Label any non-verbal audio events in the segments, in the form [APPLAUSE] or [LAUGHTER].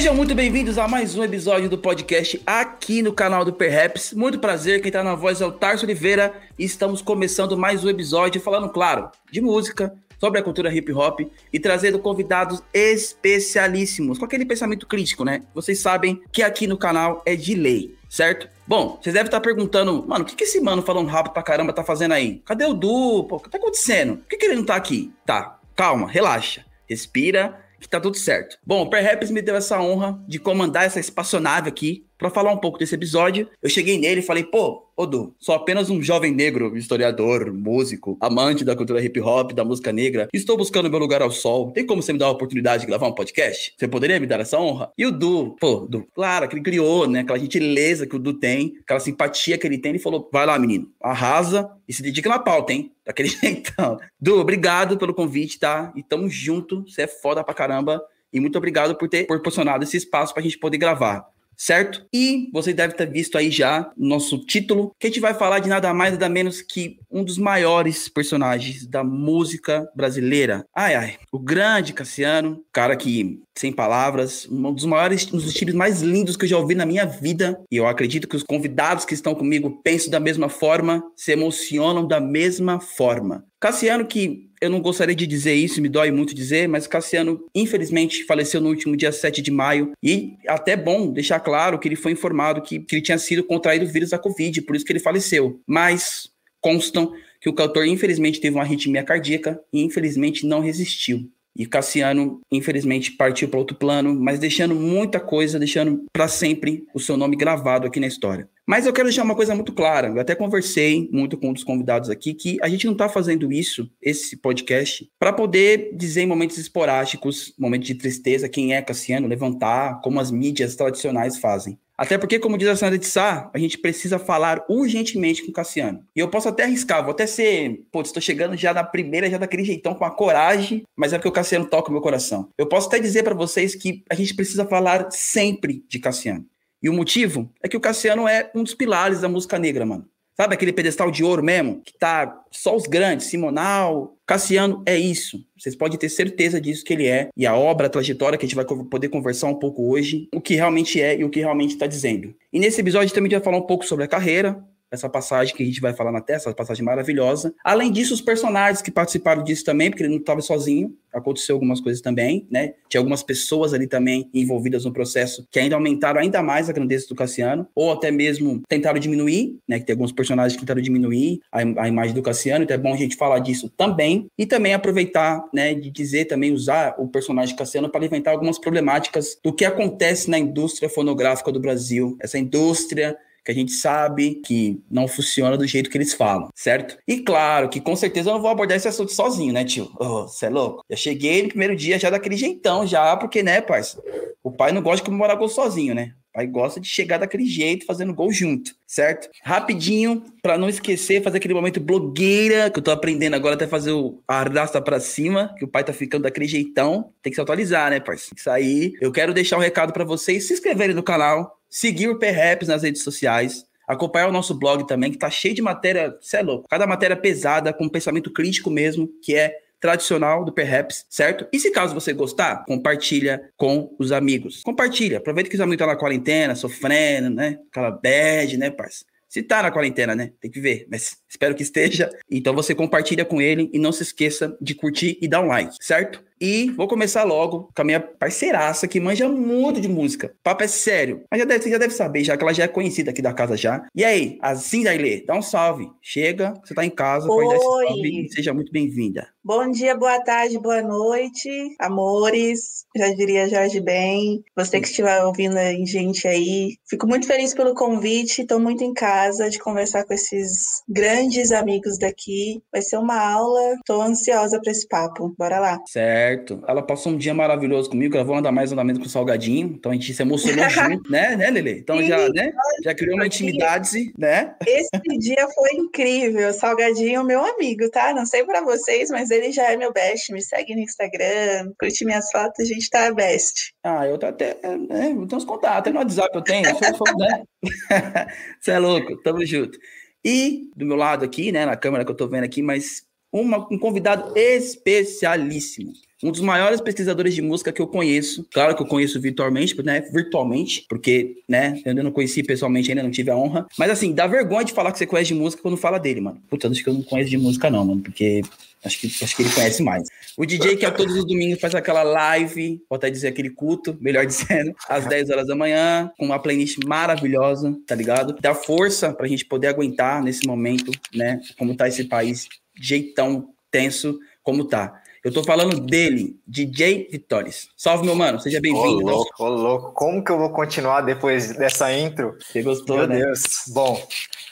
Sejam muito bem-vindos a mais um episódio do podcast aqui no canal do Perhaps. Muito prazer, quem tá na voz é o Tarso Oliveira e estamos começando mais um episódio falando, claro, de música, sobre a cultura hip hop e trazendo convidados especialíssimos, com aquele pensamento crítico, né? Vocês sabem que aqui no canal é de lei, certo? Bom, vocês devem estar perguntando, mano, o que, que esse mano falando rápido pra caramba tá fazendo aí? Cadê o Du? Pô, o que tá acontecendo? Por que, que ele não tá aqui? Tá, calma, relaxa, respira que tá tudo certo. Bom, o Perhaps me deu essa honra de comandar essa espaçonave aqui para falar um pouco desse episódio. Eu cheguei nele e falei, pô, Odu, sou apenas um jovem negro, historiador, músico, amante da cultura hip hop, da música negra. Estou buscando meu lugar ao sol. Tem como você me dar a oportunidade de gravar um podcast? Você poderia me dar essa honra? E o Du, pô, Du, claro, que ele criou, né? Aquela gentileza que o Du tem, aquela simpatia que ele tem. Ele falou: vai lá, menino, arrasa e se dedica na pauta, hein? Daquele [LAUGHS] jeitão. Du, obrigado pelo convite, tá? E tamo junto. Você é foda pra caramba. E muito obrigado por ter proporcionado esse espaço pra gente poder gravar certo? E você deve ter visto aí já nosso título, que a gente vai falar de nada mais nada menos que um dos maiores personagens da música brasileira. Ai, ai, o grande Cassiano, cara que, sem palavras, um dos maiores, um dos estilos mais lindos que eu já ouvi na minha vida. E eu acredito que os convidados que estão comigo pensam da mesma forma, se emocionam da mesma forma. Cassiano, que eu não gostaria de dizer isso, me dói muito dizer, mas Cassiano, infelizmente, faleceu no último dia 7 de maio. E até bom deixar claro que ele foi informado que, que ele tinha sido contraído o vírus da Covid, por isso que ele faleceu. Mas constam que o cantor, infelizmente, teve uma arritmia cardíaca e, infelizmente, não resistiu. E Cassiano, infelizmente, partiu para outro plano, mas deixando muita coisa, deixando para sempre o seu nome gravado aqui na história. Mas eu quero deixar uma coisa muito clara. Eu até conversei muito com um dos convidados aqui que a gente não está fazendo isso, esse podcast, para poder dizer em momentos esporádicos, momentos de tristeza, quem é Cassiano, levantar, como as mídias tradicionais fazem. Até porque, como diz a senhora de Sá, a gente precisa falar urgentemente com o Cassiano. E eu posso até arriscar, vou até ser. Pô, estou chegando já na primeira, já daquele jeitão, com a coragem, mas é porque o Cassiano toca o meu coração. Eu posso até dizer para vocês que a gente precisa falar sempre de Cassiano. E o motivo é que o Cassiano é um dos pilares da música negra, mano. Sabe aquele pedestal de ouro mesmo? Que tá só os grandes, Simonal, Cassiano é isso. Vocês podem ter certeza disso que ele é. E a obra, a trajetória que a gente vai poder conversar um pouco hoje, o que realmente é e o que realmente está dizendo. E nesse episódio também a gente vai falar um pouco sobre a carreira, essa passagem que a gente vai falar na testa, essa passagem maravilhosa. Além disso, os personagens que participaram disso também, porque ele não estava sozinho, aconteceu algumas coisas também, né? Tinha algumas pessoas ali também envolvidas no processo que ainda aumentaram ainda mais a grandeza do Cassiano, ou até mesmo tentaram diminuir, né? Que tem alguns personagens que tentaram diminuir a, a imagem do Cassiano, então é bom a gente falar disso também, e também aproveitar, né, de dizer também, usar o personagem Cassiano para levantar algumas problemáticas do que acontece na indústria fonográfica do Brasil, essa indústria que a gente sabe que não funciona do jeito que eles falam, certo? E claro que com certeza eu não vou abordar esse assunto sozinho, né, tio? Você oh, é louco? Eu cheguei no primeiro dia já daquele jeitão, já, porque, né, parça? O pai não gosta de comemorar gol sozinho, né? O pai gosta de chegar daquele jeito, fazendo gol junto, certo? Rapidinho, para não esquecer, fazer aquele momento blogueira, que eu tô aprendendo agora até fazer o arrasta para cima, que o pai tá ficando daquele jeitão. Tem que se atualizar, né, parceiro? Isso aí. Eu quero deixar um recado para vocês se inscreverem no canal, seguir o Perhaps nas redes sociais, acompanhar o nosso blog também, que tá cheio de matéria, você é louco, cada matéria pesada, com pensamento crítico mesmo, que é tradicional do Perhaps, certo? E se caso você gostar, compartilha com os amigos. Compartilha, aproveita que os amigos estão tá na quarentena, sofrendo, né? Aquela bad, né, parça? Se tá na quarentena, né? Tem que ver, mas espero que esteja. Então você compartilha com ele e não se esqueça de curtir e dar um like, certo? E vou começar logo com a minha parceiraça que manja muito de música. Papo é sério. Mas já deve, você já deve saber, já que ela já é conhecida aqui da casa já. E aí, assim, Dailê, dá um salve. Chega, você tá em casa, Oi. pode dar salve. Seja muito bem-vinda. Bom dia, boa tarde, boa noite, amores. Já diria Jorge Bem. Você que estiver ouvindo a gente aí. Fico muito feliz pelo convite. Estou muito em casa de conversar com esses grandes amigos daqui. Vai ser uma aula. Estou ansiosa para esse papo. Bora lá. Certo certo. Ela passou um dia maravilhoso comigo, gravou andar mais andamento com o Salgadinho, então a gente se emocionou [LAUGHS] junto, né, né, Lele? Então Sim, já, né, já criou uma intimidade, né? Esse [LAUGHS] dia foi incrível. Salgadinho, meu amigo, tá? Não sei para vocês, mas ele já é meu best. Me segue no Instagram, curte minhas fotos, a gente tá best. Ah, eu tô até, né, eu tenho uns contatos, até no WhatsApp eu tenho, sou né? [LAUGHS] Você é louco, tamo junto. E do meu lado aqui, né, na câmera que eu tô vendo aqui, mas uma, um convidado especialíssimo um dos maiores pesquisadores de música que eu conheço. Claro que eu conheço virtualmente, né? Virtualmente, porque, né, eu ainda não conheci pessoalmente, ainda não tive a honra. Mas assim, dá vergonha de falar que você conhece de música quando fala dele, mano. Puta, acho que eu não conheço de música, não, mano, porque Acho que, acho que ele conhece mais. O DJ que a todos os domingos faz aquela live, pode até dizer aquele culto, melhor [LAUGHS] dizendo, às 10 horas da manhã, com uma playlist maravilhosa, tá ligado? Dá força pra gente poder aguentar nesse momento, né? Como tá esse país, jeitão tenso como tá. Eu tô falando dele, DJ Vitórias. Salve, meu mano, seja bem-vindo. Ô, louco, ô, louco. Como que eu vou continuar depois dessa intro? Você gostou, meu né? Meu Deus. Bom,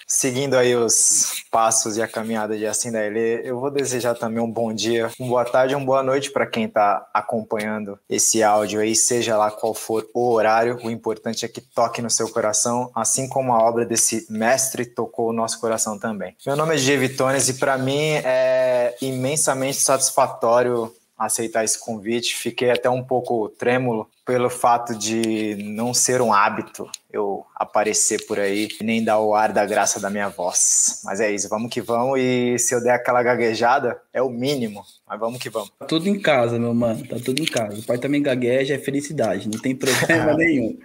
seguindo aí os passos e a caminhada de Assim da Ele, eu vou desejar também um bom dia, uma boa tarde, uma boa noite para quem está acompanhando esse áudio aí, seja lá qual for o horário. O importante é que toque no seu coração, assim como a obra desse mestre tocou o nosso coração também. Meu nome é G. Vitones e para mim é imensamente satisfatório aceitar esse convite. Fiquei até um pouco trêmulo pelo fato de não ser um hábito eu aparecer por aí e nem dar o ar da graça da minha voz. Mas é isso, vamos que vamos. E se eu der aquela gaguejada, é o mínimo. Mas vamos que vamos. Tá tudo em casa, meu mano. Tá tudo em casa. O pai também gagueja, é felicidade. Não tem problema [LAUGHS] nenhum.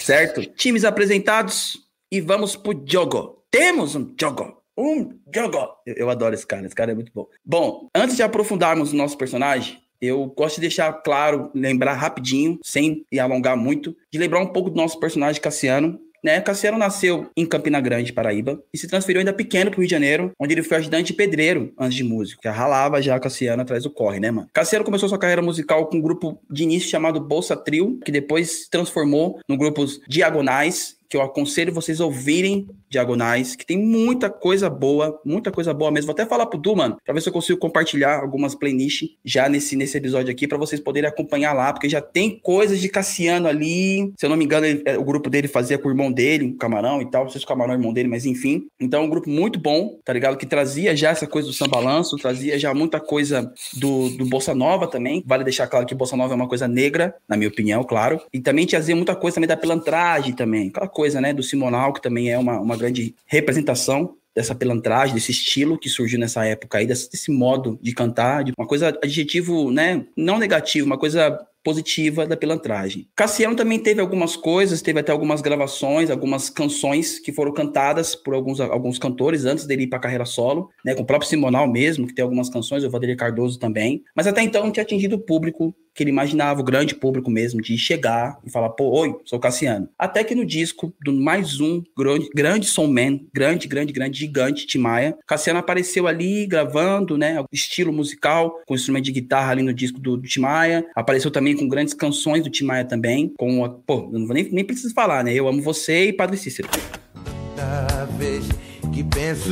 Certo? Times apresentados e vamos pro jogo. Temos um jogo um jogo. Eu, eu, adoro esse cara, esse cara é muito bom. Bom, antes de aprofundarmos o nosso personagem, eu gosto de deixar claro, lembrar rapidinho, sem alongar muito, de lembrar um pouco do nosso personagem Cassiano. Né? Cassiano nasceu em Campina Grande, Paraíba, e se transferiu ainda pequeno para o Rio de Janeiro, onde ele foi ajudante pedreiro antes de músico. Já ralava já Cassiano atrás do corre, né, mano? Cassiano começou sua carreira musical com um grupo de início chamado Bolsa Trio, que depois se transformou no grupo Diagonais, que eu aconselho vocês ouvirem Diagonais, que tem muita coisa boa, muita coisa boa mesmo. Vou até falar pro Du, mano, pra ver se eu consigo compartilhar algumas playlists já nesse, nesse episódio aqui, para vocês poderem acompanhar lá, porque já tem coisas de Cassiano ali. Se eu não me engano, ele, é, o grupo dele fazia com o irmão dele, o Camarão e tal. Não sei se o Camarão é irmão dele, mas enfim. Então, é um grupo muito bom, tá ligado? Que trazia já essa coisa do sambalanço, trazia já muita coisa do, do Bossa Nova também. Vale deixar claro que Bossa Nova é uma coisa negra, na minha opinião, claro. E também trazia muita coisa também da pilantragem também. Aquela coisa, né, do Simonal, que também é uma, uma grande representação dessa pelantragem, desse estilo que surgiu nessa época aí, desse, desse modo de cantar, de uma coisa adjetivo, né, não negativo, uma coisa positiva da pilantragem. Cassiano também teve algumas coisas, teve até algumas gravações, algumas canções que foram cantadas por alguns, alguns cantores antes dele ir para a carreira solo, né, com o próprio Simonal mesmo, que tem algumas canções, o Vanderlei Cardoso também, mas até então não tinha atingido o público que ele imaginava, o grande público mesmo, de chegar e falar, pô, oi, sou Cassiano. Até que no disco do mais um grande, grande soulman, grande, grande, grande, gigante, Timaya, Cassiano apareceu ali gravando, né, estilo musical, com instrumento de guitarra ali no disco do, do Timaya, apareceu também com grandes canções do Timaya também, com, a, pô, não nem, nem preciso falar, né, Eu Amo Você e Padre Cícero. Vez que penso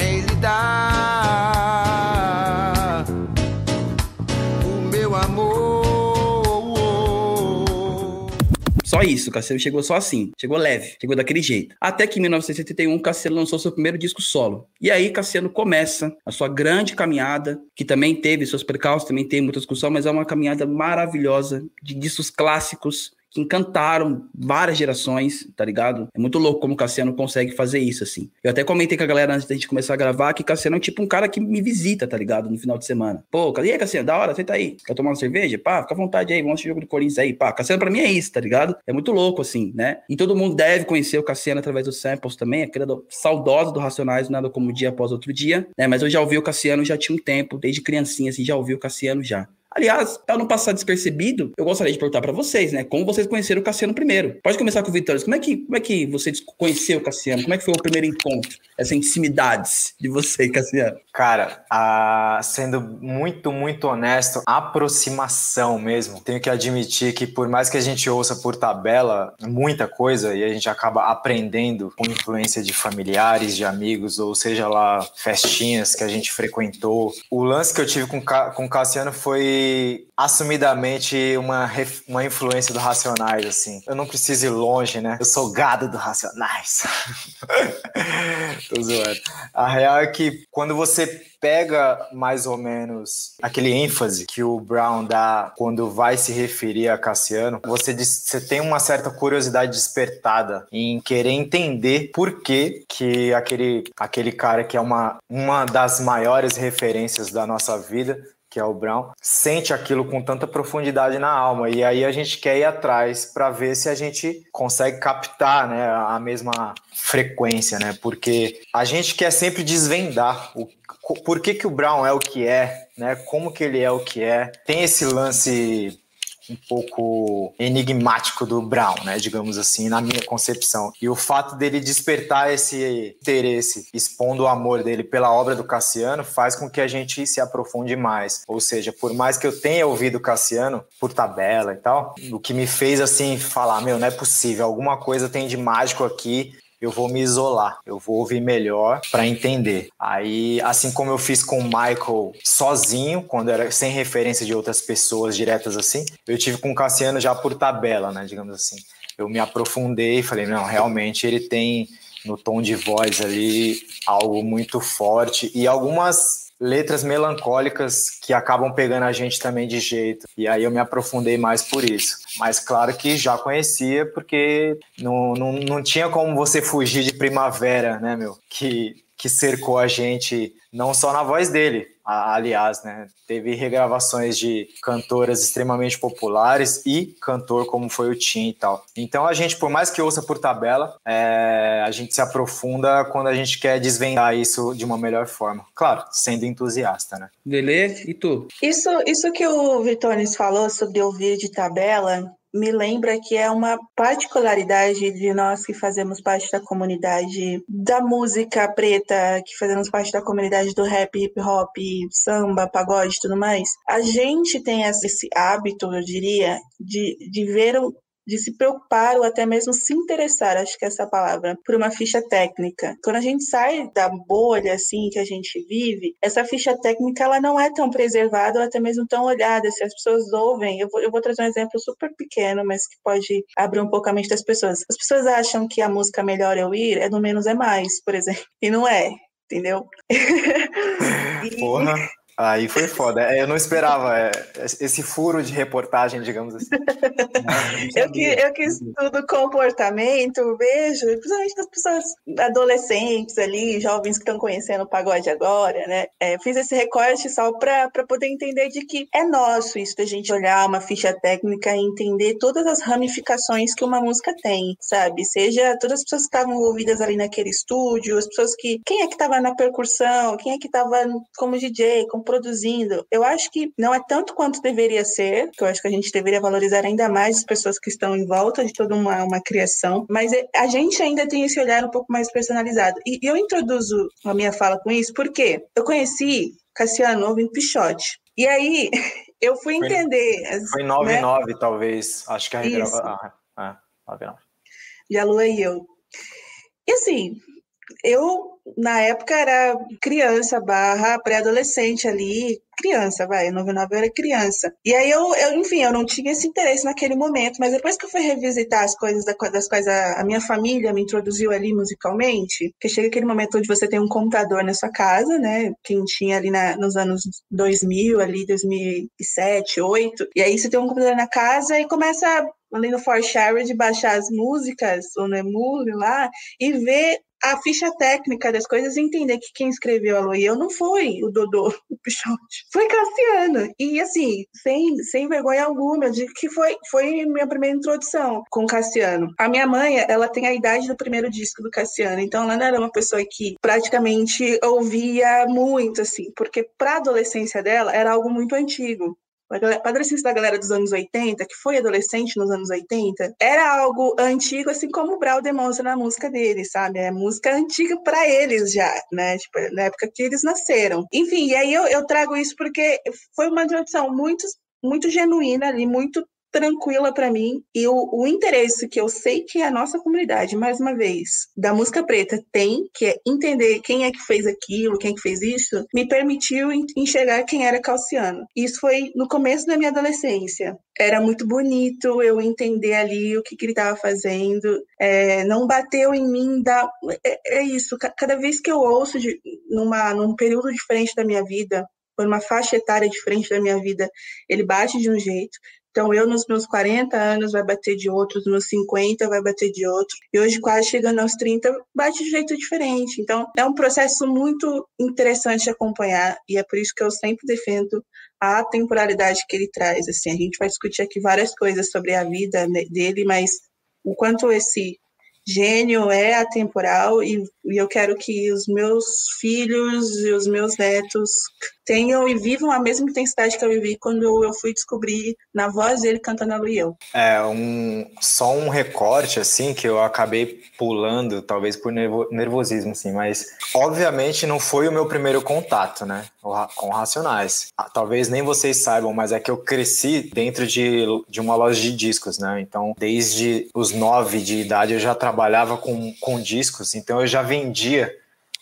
em lhe Só isso, Cassiano chegou só assim, chegou leve, chegou daquele jeito. Até que em 1971, Cassiano lançou seu primeiro disco solo. E aí Cassiano começa a sua grande caminhada, que também teve seus percalços, também teve muita discussão, mas é uma caminhada maravilhosa de discos clássicos que encantaram várias gerações, tá ligado? É muito louco como o Cassiano consegue fazer isso, assim. Eu até comentei com a galera antes da gente começar a gravar que Cassiano é tipo um cara que me visita, tá ligado? No final de semana. Pô, e aí, Cassiano? Da hora, senta aí. Quer tomar uma cerveja? Pá, fica à vontade aí, vamos assistir o jogo do Corinthians aí. Pá, Cassiano pra mim é isso, tá ligado? É muito louco, assim, né? E todo mundo deve conhecer o Cassiano através dos samples também, aquela do, saudosa do Racionais, nada como dia após outro dia, né? Mas eu já ouvi o Cassiano já tinha um tempo, desde criancinha, assim, já ouvi o Cassiano já. Aliás, para não passar despercebido, eu gostaria de perguntar para vocês, né? Como vocês conheceram o Cassiano primeiro? Pode começar com o Vitório. Como é que, como é que você conheceu o Cassiano? Como é que foi o primeiro encontro? Essa intimidade de você, Cassiano? Cara, a... sendo muito, muito honesto, aproximação mesmo. Tenho que admitir que por mais que a gente ouça por tabela muita coisa e a gente acaba aprendendo com influência de familiares, de amigos, ou seja lá, festinhas que a gente frequentou. O lance que eu tive com, com o Cassiano foi assumidamente uma, uma influência do Racionais, assim. Eu não preciso ir longe, né? Eu sou gado do Racionais. [LAUGHS] Tô zoando. A real é que quando você pega mais ou menos aquele ênfase que o Brown dá quando vai se referir a Cassiano, você, diz, você tem uma certa curiosidade despertada em querer entender por que, que aquele, aquele cara que é uma, uma das maiores referências da nossa vida que é o Brown, sente aquilo com tanta profundidade na alma. E aí a gente quer ir atrás para ver se a gente consegue captar né, a mesma frequência, né? Porque a gente quer sempre desvendar o por que, que o Brown é o que é, né? Como que ele é o que é. Tem esse lance um pouco enigmático do Brown, né, digamos assim, na minha concepção. E o fato dele despertar esse interesse, expondo o amor dele pela obra do Cassiano, faz com que a gente se aprofunde mais. Ou seja, por mais que eu tenha ouvido Cassiano por tabela e tal, o que me fez assim falar, meu, não é possível, alguma coisa tem de mágico aqui eu vou me isolar, eu vou ouvir melhor para entender. Aí, assim como eu fiz com o Michael sozinho, quando era sem referência de outras pessoas diretas assim, eu tive com o Cassiano já por tabela, né, digamos assim. Eu me aprofundei e falei, não, realmente ele tem no tom de voz ali algo muito forte e algumas letras melancólicas que acabam pegando a gente também de jeito. E aí eu me aprofundei mais por isso. Mas claro que já conhecia, porque não, não, não tinha como você fugir de Primavera, né, meu? Que, que cercou a gente, não só na voz dele, aliás, né? Teve regravações de cantoras extremamente populares e cantor como foi o Tim e tal. Então a gente, por mais que ouça por tabela, é, a gente se aprofunda quando a gente quer desvendar isso de uma melhor forma. Claro, sendo entusiasta, né? Lele, e tu? Isso, isso que o Vitones falou sobre ouvir de tabela, me lembra que é uma particularidade de nós que fazemos parte da comunidade da música preta, que fazemos parte da comunidade do rap, hip hop, samba, pagode e tudo mais. A gente tem esse hábito, eu diria, de, de ver de se preocupar ou até mesmo se interessar, acho que é essa palavra, por uma ficha técnica. Quando a gente sai da bolha assim que a gente vive, essa ficha técnica ela não é tão preservada ou até mesmo tão olhada. Se as pessoas ouvem, eu vou, eu vou trazer um exemplo super pequeno, mas que pode abrir um pouco a mente das pessoas. As pessoas acham que a música melhor eu ir é no menos é mais, por exemplo, e não é entendeu? [LAUGHS] Porra. Aí foi foda. É, eu não esperava é, esse furo de reportagem, digamos assim. [LAUGHS] eu, que, eu que estudo comportamento, vejo, principalmente das pessoas adolescentes ali, jovens que estão conhecendo o pagode agora, né? É, fiz esse recorte só para poder entender de que é nosso isso, da gente olhar uma ficha técnica e entender todas as ramificações que uma música tem, sabe? Seja todas as pessoas que estavam envolvidas ali naquele estúdio, as pessoas que. Quem é que estava na percussão, quem é que estava como DJ, como produzindo. Eu acho que não é tanto quanto deveria ser, que eu acho que a gente deveria valorizar ainda mais as pessoas que estão em volta de toda uma, uma criação, mas é, a gente ainda tem esse olhar um pouco mais personalizado. E eu introduzo a minha fala com isso porque eu conheci Cassiano ouvindo Pichote. E aí [LAUGHS] eu fui entender. Foi 99, né? talvez. Acho que a regrava... ah, é, 99. E a Lua e eu. E assim, eu na época era criança barra pré-adolescente ali, criança, vai, 99 eu era criança. E aí eu, eu, enfim, eu não tinha esse interesse naquele momento, mas depois que eu fui revisitar as coisas das quais a, a minha família me introduziu ali musicalmente, que chega aquele momento onde você tem um computador na sua casa, né, quem tinha ali na, nos anos 2000, ali 2007, 2008, e aí você tem um computador na casa e começa ali no ForShare de baixar as músicas, ou no Emule lá, e ver a ficha técnica das coisas e entender que quem escreveu a eu não foi o Dodô, [LAUGHS] o Pichote, foi Cassiano. E assim, sem, sem vergonha alguma, digo que foi, foi minha primeira introdução com Cassiano. A minha mãe, ela tem a idade do primeiro disco do Cassiano, então ela não era uma pessoa que praticamente ouvia muito, assim, porque para a adolescência dela era algo muito antigo a da galera dos anos 80, que foi adolescente nos anos 80, era algo antigo, assim como o Brau demonstra na música dele, sabe? É música antiga para eles já, né? Tipo, na época que eles nasceram. Enfim, e aí eu, eu trago isso porque foi uma introdução muito muito genuína ali, muito tranquila para mim e o, o, interesse que eu sei que a nossa comunidade, mais uma vez, da música preta tem, que é entender quem é que fez aquilo, quem é que fez isso, me permitiu enxergar quem era Calciano. Isso foi no começo da minha adolescência. Era muito bonito eu entender ali o que, que ele estava fazendo. É, não bateu em mim da. É, é isso. Cada vez que eu ouço de, numa, num período diferente da minha vida, por uma faixa etária diferente da minha vida, ele bate de um jeito. Então, eu nos meus 40 anos vai bater de outro, nos meus 50 vai bater de outro. E hoje, quase chegando aos 30, bate de jeito diferente. Então, é um processo muito interessante de acompanhar. E é por isso que eu sempre defendo a temporalidade que ele traz. Assim, a gente vai discutir aqui várias coisas sobre a vida dele, mas o quanto esse gênio é atemporal e, e eu quero que os meus filhos e os meus netos tenham e vivam a mesma intensidade que eu vivi quando eu fui descobrir na voz dele cantando a Luião. É, um, só um recorte, assim, que eu acabei pulando, talvez por nervosismo, assim, mas obviamente não foi o meu primeiro contato, né, com Racionais. Ah, talvez nem vocês saibam, mas é que eu cresci dentro de, de uma loja de discos, né, então desde os nove de idade eu já trabalhava com, com discos, então eu já vendia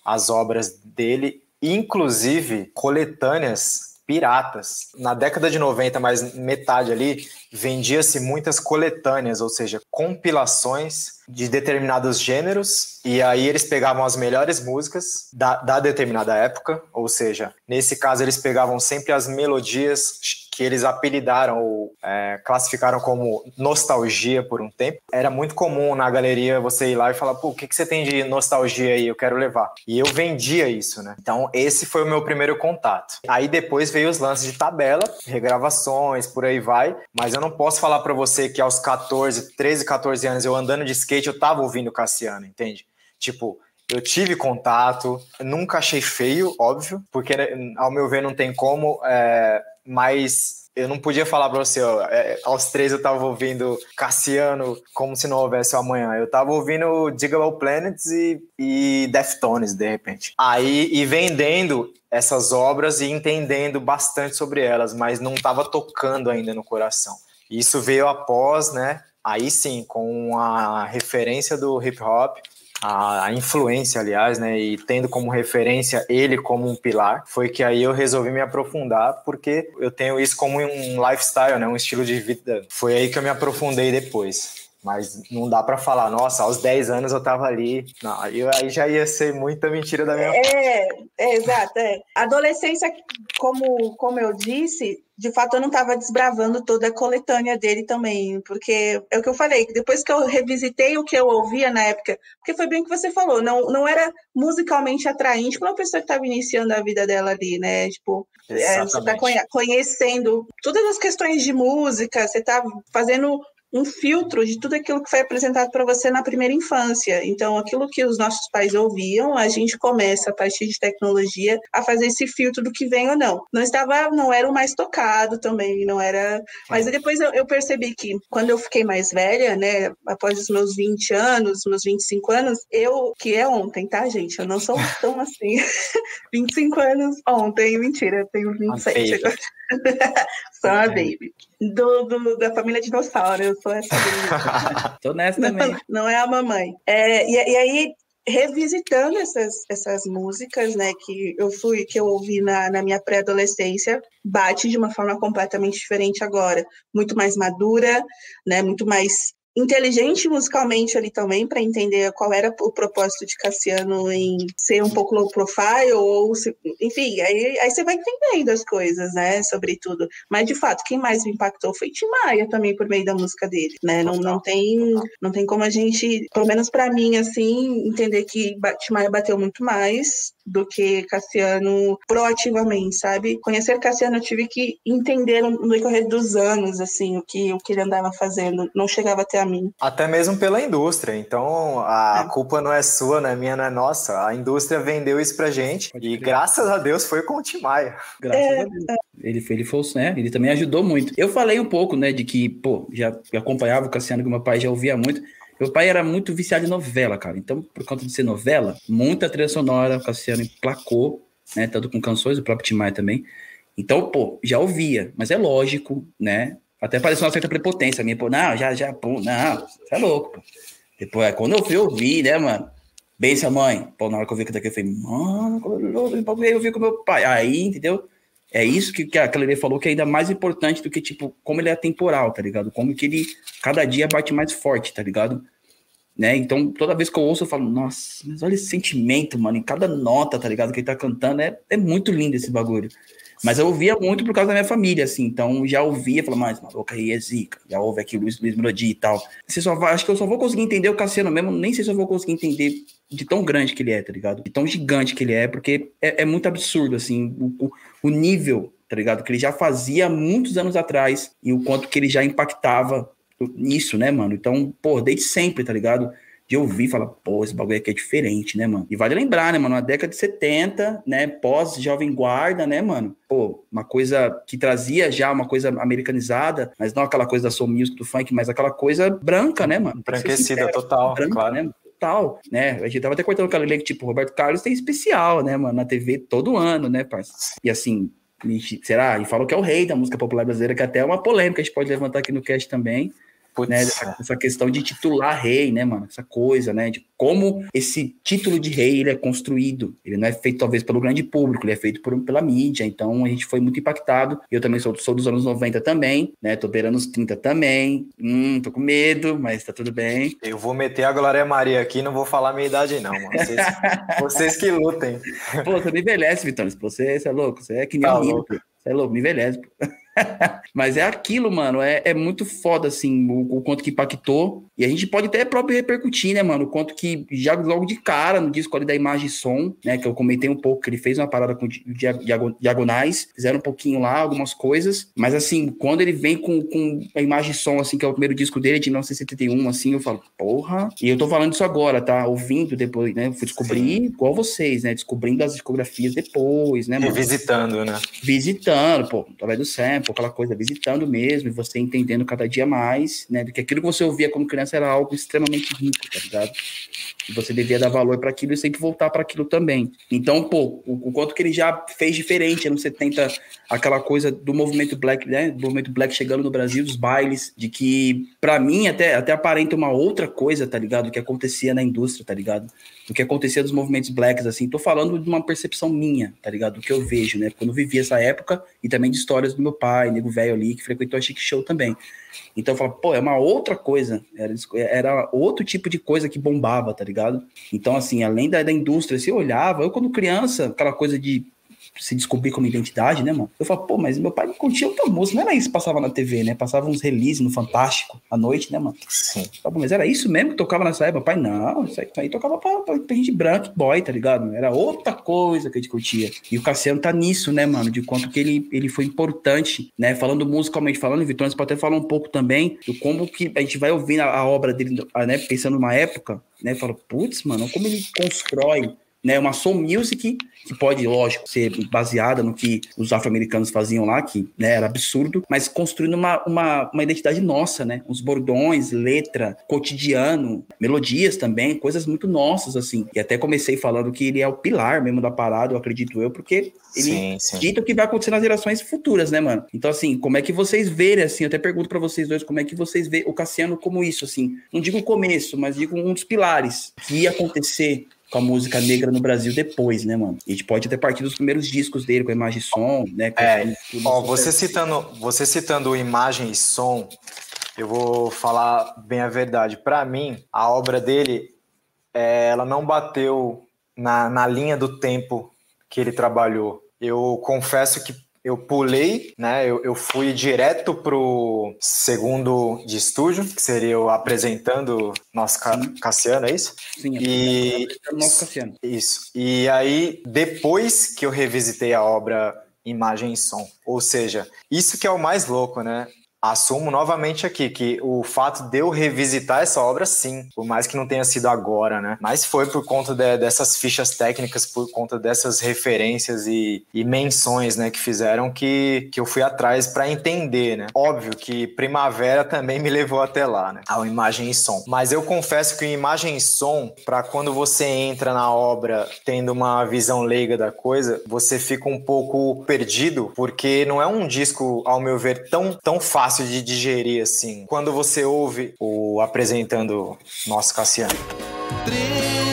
as obras dele inclusive coletâneas piratas. Na década de 90, mais metade ali, vendia-se muitas coletâneas, ou seja, compilações de determinados gêneros, e aí eles pegavam as melhores músicas da, da determinada época, ou seja, nesse caso eles pegavam sempre as melodias que eles apelidaram ou é, classificaram como nostalgia por um tempo. Era muito comum na galeria você ir lá e falar, pô, o que, que você tem de nostalgia aí? Eu quero levar. E eu vendia isso, né? Então, esse foi o meu primeiro contato. Aí depois veio os lances de tabela, regravações, por aí vai. Mas eu não posso falar para você que aos 14, 13, 14 anos, eu andando de skate, eu tava ouvindo Cassiano, entende? Tipo, eu tive contato, nunca achei feio, óbvio, porque ao meu ver não tem como, é, mas eu não podia falar pra você, ó, é, aos três eu tava ouvindo Cassiano como se não houvesse amanhã. Eu tava ouvindo Digable Planets e, e Deftones, de repente. Aí, e vendendo essas obras e entendendo bastante sobre elas, mas não tava tocando ainda no coração. Isso veio após, né? Aí sim, com a referência do hip hop, a, a, influência, aliás, né, e tendo como referência ele como um pilar, foi que aí eu resolvi me aprofundar, porque eu tenho isso como um lifestyle, né, um estilo de vida. Foi aí que eu me aprofundei depois. Mas não dá para falar, nossa, aos 10 anos eu tava ali. Não, aí, aí já ia ser muita mentira da minha. É, é, exato. É. Adolescência, como, como eu disse, de fato eu não estava desbravando toda a coletânea dele também, porque é o que eu falei, depois que eu revisitei o que eu ouvia na época, porque foi bem o que você falou, não, não era musicalmente atraente para uma pessoa que estava iniciando a vida dela ali, né? Tipo, é, você está conhecendo todas as questões de música, você está fazendo um filtro de tudo aquilo que foi apresentado para você na primeira infância. Então, aquilo que os nossos pais ouviam, a gente começa a partir de tecnologia a fazer esse filtro do que vem ou não. Não estava, não era o mais tocado também, não era. Mas depois eu, eu percebi que quando eu fiquei mais velha, né, após os meus 20 anos, meus 25 anos, eu que é ontem, tá, gente? Eu não sou tão assim. [LAUGHS] 25 anos ontem, mentira, eu tenho 27 agora. [LAUGHS] Sou a baby. Do, do, da família dinossauro, eu sou essa baby. [LAUGHS] Tô nessa também. Não, não é a mamãe. É, e, e aí, revisitando essas, essas músicas, né, que eu fui, que eu ouvi na, na minha pré-adolescência, bate de uma forma completamente diferente agora, muito mais madura, né, muito mais inteligente musicalmente ali também para entender qual era o propósito de Cassiano em ser um pouco low profile ou se, enfim aí, aí você vai entendendo as coisas né sobre tudo. Mas de fato quem mais me impactou foi Tim Maia também por meio da música dele né? Não, não tem não tem como a gente pelo menos para mim assim entender que Tim Maia bateu muito mais do que Cassiano proativamente, sabe? Conhecer Cassiano eu tive que entender no decorrer dos anos, assim, o que, o que ele andava fazendo. Não chegava até a mim. Até mesmo pela indústria. Então, a é. culpa não é sua, não é minha, não é nossa. A indústria vendeu isso pra gente e graças a Deus foi com o Tim Maia. Graças é, a Deus. Ele, ele foi, né? Ele também ajudou muito. Eu falei um pouco, né, de que, pô, já acompanhava o Cassiano, que meu pai já ouvia muito. Meu pai era muito viciado em novela, cara. Então, por conta de ser novela, muita trilha sonora, o Cassiano emplacou, né? Tanto com canções, o próprio Tim Maia também. Então, pô, já ouvia, mas é lógico, né? Até pareceu uma certa prepotência minha, pô, não, já, já, pô, não, você é louco, pô. Depois, é, quando eu fui ouvir, né, mano? Bem, sua mãe, pô, na hora que eu vi que daqui, eu falei, mano, eu vi com meu pai. Aí, entendeu? É isso que, que a Cleide falou que é ainda mais importante do que, tipo, como ele é temporal, tá ligado? Como que ele cada dia bate mais forte, tá ligado? Né? Então, toda vez que eu ouço, eu falo, nossa, mas olha esse sentimento, mano, em cada nota, tá ligado? Que ele tá cantando, é, é muito lindo esse bagulho. Mas eu ouvia muito por causa da minha família, assim, então já ouvia, falava, mas maluca aí é zica, já ouve aqui o Luiz, Luiz Melodia e tal. Você só vai, acho que eu só vou conseguir entender o Cassiano mesmo, nem sei se eu vou conseguir entender de tão grande que ele é, tá ligado? De tão gigante que ele é, porque é, é muito absurdo, assim, o, o, o nível tá ligado? Que ele já fazia muitos anos atrás e o quanto que ele já impactava nisso, né, mano? Então, pô, desde sempre, tá ligado? de ouvir e falar, pô, esse bagulho aqui é diferente, né, mano? E vale lembrar, né, mano, na década de 70, né, pós-Jovem Guarda, né, mano? Pô, uma coisa que trazia já uma coisa americanizada, mas não aquela coisa da soul music, do funk, mas aquela coisa branca, né, mano? Branquecida, total, branca, claro. Né, total, né? A gente tava até cortando lei que, tipo, Roberto Carlos tem especial, né, mano, na TV todo ano, né, parça? E assim, será? E falou que é o rei da música popular brasileira, que até é uma polêmica a gente pode levantar aqui no cast também, né, essa, essa, questão de titular rei, né, mano? Essa coisa, né? De como esse título de rei ele é construído. Ele não é feito, talvez, pelo grande público, ele é feito por, pela mídia. Então a gente foi muito impactado. Eu também sou, sou dos anos 90 também, né? Tô beirando os 30 também. Hum, tô com medo, mas tá tudo bem. Eu vou meter a Glória Maria aqui não vou falar a minha idade, não, mano. Vocês, [LAUGHS] vocês que lutem. Pô, você me envelhece, Vitor. Você, você é louco, você é que nem tá um Você é louco, me envelhece. Pô. [LAUGHS] Mas é aquilo, mano. É, é muito foda, assim, o, o, quanto que impactou. E a gente pode até próprio repercutir, né, mano? O quanto que já logo de cara no disco ali da imagem e som, né? Que eu comentei um pouco, que ele fez uma parada com diagonais, fizeram um pouquinho lá, algumas coisas. Mas assim, quando ele vem com, com a imagem e som, assim, que é o primeiro disco dele, de 1971, assim, eu falo, porra. E eu tô falando isso agora, tá? Ouvindo depois, né? Eu fui descobrir, Sim. igual vocês, né? Descobrindo as discografias depois, né, mano? Visitando, né? Visitando, pô, através do sample aquela coisa, visitando mesmo, e você entendendo cada dia mais, né? Do que aquilo que você ouvia como criança era algo extremamente rico, tá ligado? E você devia dar valor para aquilo e sempre voltar para aquilo também. Então, pô, o, o, quanto que ele já fez diferente anos 70, aquela coisa do movimento black, né? Do movimento black chegando no Brasil, dos bailes, de que, para mim, até, até aparenta uma outra coisa, tá ligado? Que acontecia na indústria, tá ligado? Do que acontecia dos movimentos blacks, assim. Tô falando de uma percepção minha, tá ligado? Do que eu vejo, né? Quando eu vivi essa época e também de histórias do meu pai, nego velho ali, que frequentou a Chic Show também. Então eu falo, pô, é uma outra coisa, era, era outro tipo de coisa que bombava, tá ligado? Então, assim, além da, da indústria, se olhava, eu quando criança, aquela coisa de se descobrir como identidade, né, mano? Eu falo, pô, mas meu pai me curtia outra música, não era isso que passava na TV, né? Passava uns releases no Fantástico à noite, né, mano? Sim. Falo, mas era isso mesmo que tocava nessa época? Pai, não, isso aí tocava pra, pra, pra gente branca, boy, tá ligado? Era outra coisa que a gente curtia. E o Cassiano tá nisso, né, mano? De quanto que ele, ele foi importante, né? Falando musicalmente, falando, Vitor, você pode até falar um pouco também do como que a gente vai ouvindo a, a obra dele, né? Pensando numa época, né? Fala, putz, mano, como ele constrói né, uma soul music que pode, lógico, ser baseada no que os afro-americanos faziam lá, que né, era absurdo, mas construindo uma, uma, uma identidade nossa, né? Uns bordões, letra, cotidiano, melodias também, coisas muito nossas, assim. E até comecei falando que ele é o pilar mesmo da parada, eu acredito eu, porque ele sim, sim. dita o que vai acontecer nas gerações futuras, né, mano? Então, assim, como é que vocês verem, assim, eu até pergunto para vocês dois, como é que vocês veem o Cassiano como isso, assim? Não digo o começo, mas digo um dos pilares que ia acontecer com a música negra no Brasil depois, né, mano? A gente pode ter partido dos primeiros discos dele, com a imagem e som, né? É, ó, você citando, você citando imagem e som, eu vou falar bem a verdade. Para mim, a obra dele, é, ela não bateu na, na linha do tempo que ele trabalhou. Eu confesso que eu pulei, né? Eu, eu fui direto pro segundo de estúdio, que seria eu apresentando nosso Ca Cassiano, é isso? Sim, é e nosso Cassiano. Isso. E aí, depois que eu revisitei a obra imagem e som. Ou seja, isso que é o mais louco, né? Assumo novamente aqui que o fato de eu revisitar essa obra, sim, por mais que não tenha sido agora, né? Mas foi por conta de, dessas fichas técnicas, por conta dessas referências e, e menções, né, que fizeram que, que eu fui atrás para entender, né? Óbvio que Primavera também me levou até lá, né? Ao imagem e som. Mas eu confesso que imagem e som, para quando você entra na obra tendo uma visão leiga da coisa, você fica um pouco perdido, porque não é um disco, ao meu ver, tão, tão fácil fácil de digerir, assim, quando você ouve o apresentando nosso Cassiano. Triste,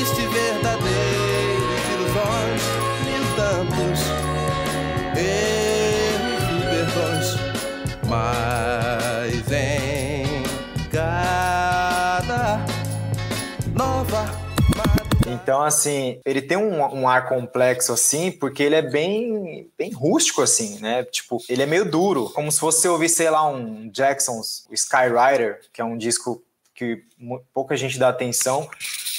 então, assim, ele tem um, um, ar complexo, assim, porque ele é bem, bem rústico, assim, né? Tipo, ele é meio duro, como se você ouvir, sei lá, um Jackson's Skyrider, que é um disco que pouca gente dá atenção,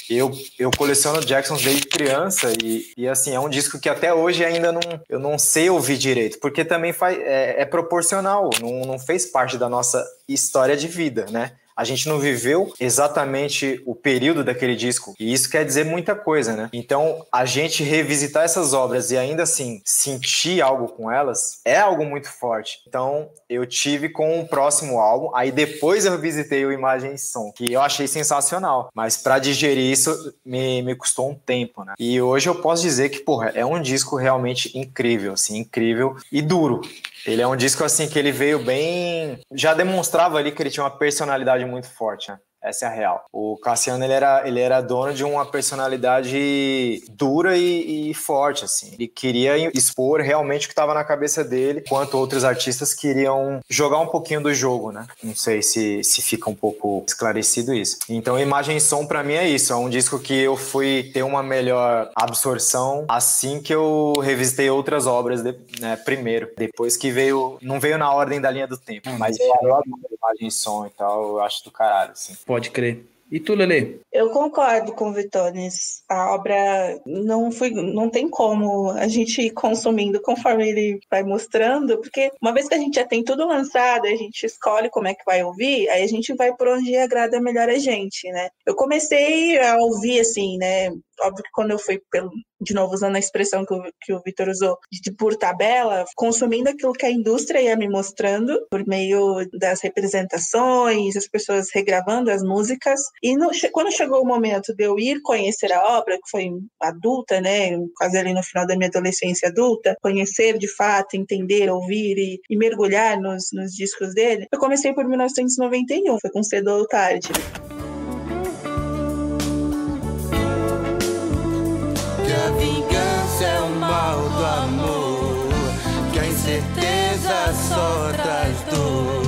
Eu, eu coleciono Jacksons desde criança e, e assim, é um disco que até hoje ainda não, eu não sei ouvir direito, porque também faz, é, é proporcional, não, não fez parte da nossa história de vida, né? A gente não viveu exatamente o período daquele disco. E isso quer dizer muita coisa, né? Então, a gente revisitar essas obras e ainda assim sentir algo com elas é algo muito forte. Então, eu tive com o próximo álbum, aí depois eu revisitei o Imagem e Som, que eu achei sensacional. Mas para digerir isso me, me custou um tempo, né? E hoje eu posso dizer que, porra, é um disco realmente incrível, assim, incrível e duro. Ele é um disco assim que ele veio bem. Já demonstrava ali que ele tinha uma personalidade muito forte, né? Essa é a real. O Cassiano ele era, ele era dono de uma personalidade dura e, e forte, assim. Ele queria expor realmente o que estava na cabeça dele, enquanto outros artistas queriam jogar um pouquinho do jogo, né? Não sei se, se fica um pouco esclarecido isso. Então, Imagem e Som para mim é isso. É um disco que eu fui ter uma melhor absorção assim que eu revisitei outras obras de, né, primeiro. Depois que veio, não veio na ordem da linha do tempo, mas eu adoro Imagem e Som e tal, eu acho do caralho, assim. Pode crer. E tu, Lele? Eu concordo com o Vitones. A obra não foi, não tem como a gente ir consumindo conforme ele vai mostrando, porque uma vez que a gente já tem tudo lançado, a gente escolhe como é que vai ouvir, aí a gente vai por onde agrada melhor a gente, né? Eu comecei a ouvir assim, né? Óbvio que quando eu fui pelo, de novo usando a expressão que o, que o Vitor usou, de por tabela, consumindo aquilo que a indústria ia me mostrando por meio das representações, as pessoas regravando as músicas. E no, quando chegou o momento de eu ir conhecer a obra, que foi adulta, né, quase ali no final da minha adolescência adulta, conhecer de fato, entender, ouvir e, e mergulhar nos, nos discos dele, eu comecei por 1991, foi com cedo ou tarde. Só traz dor.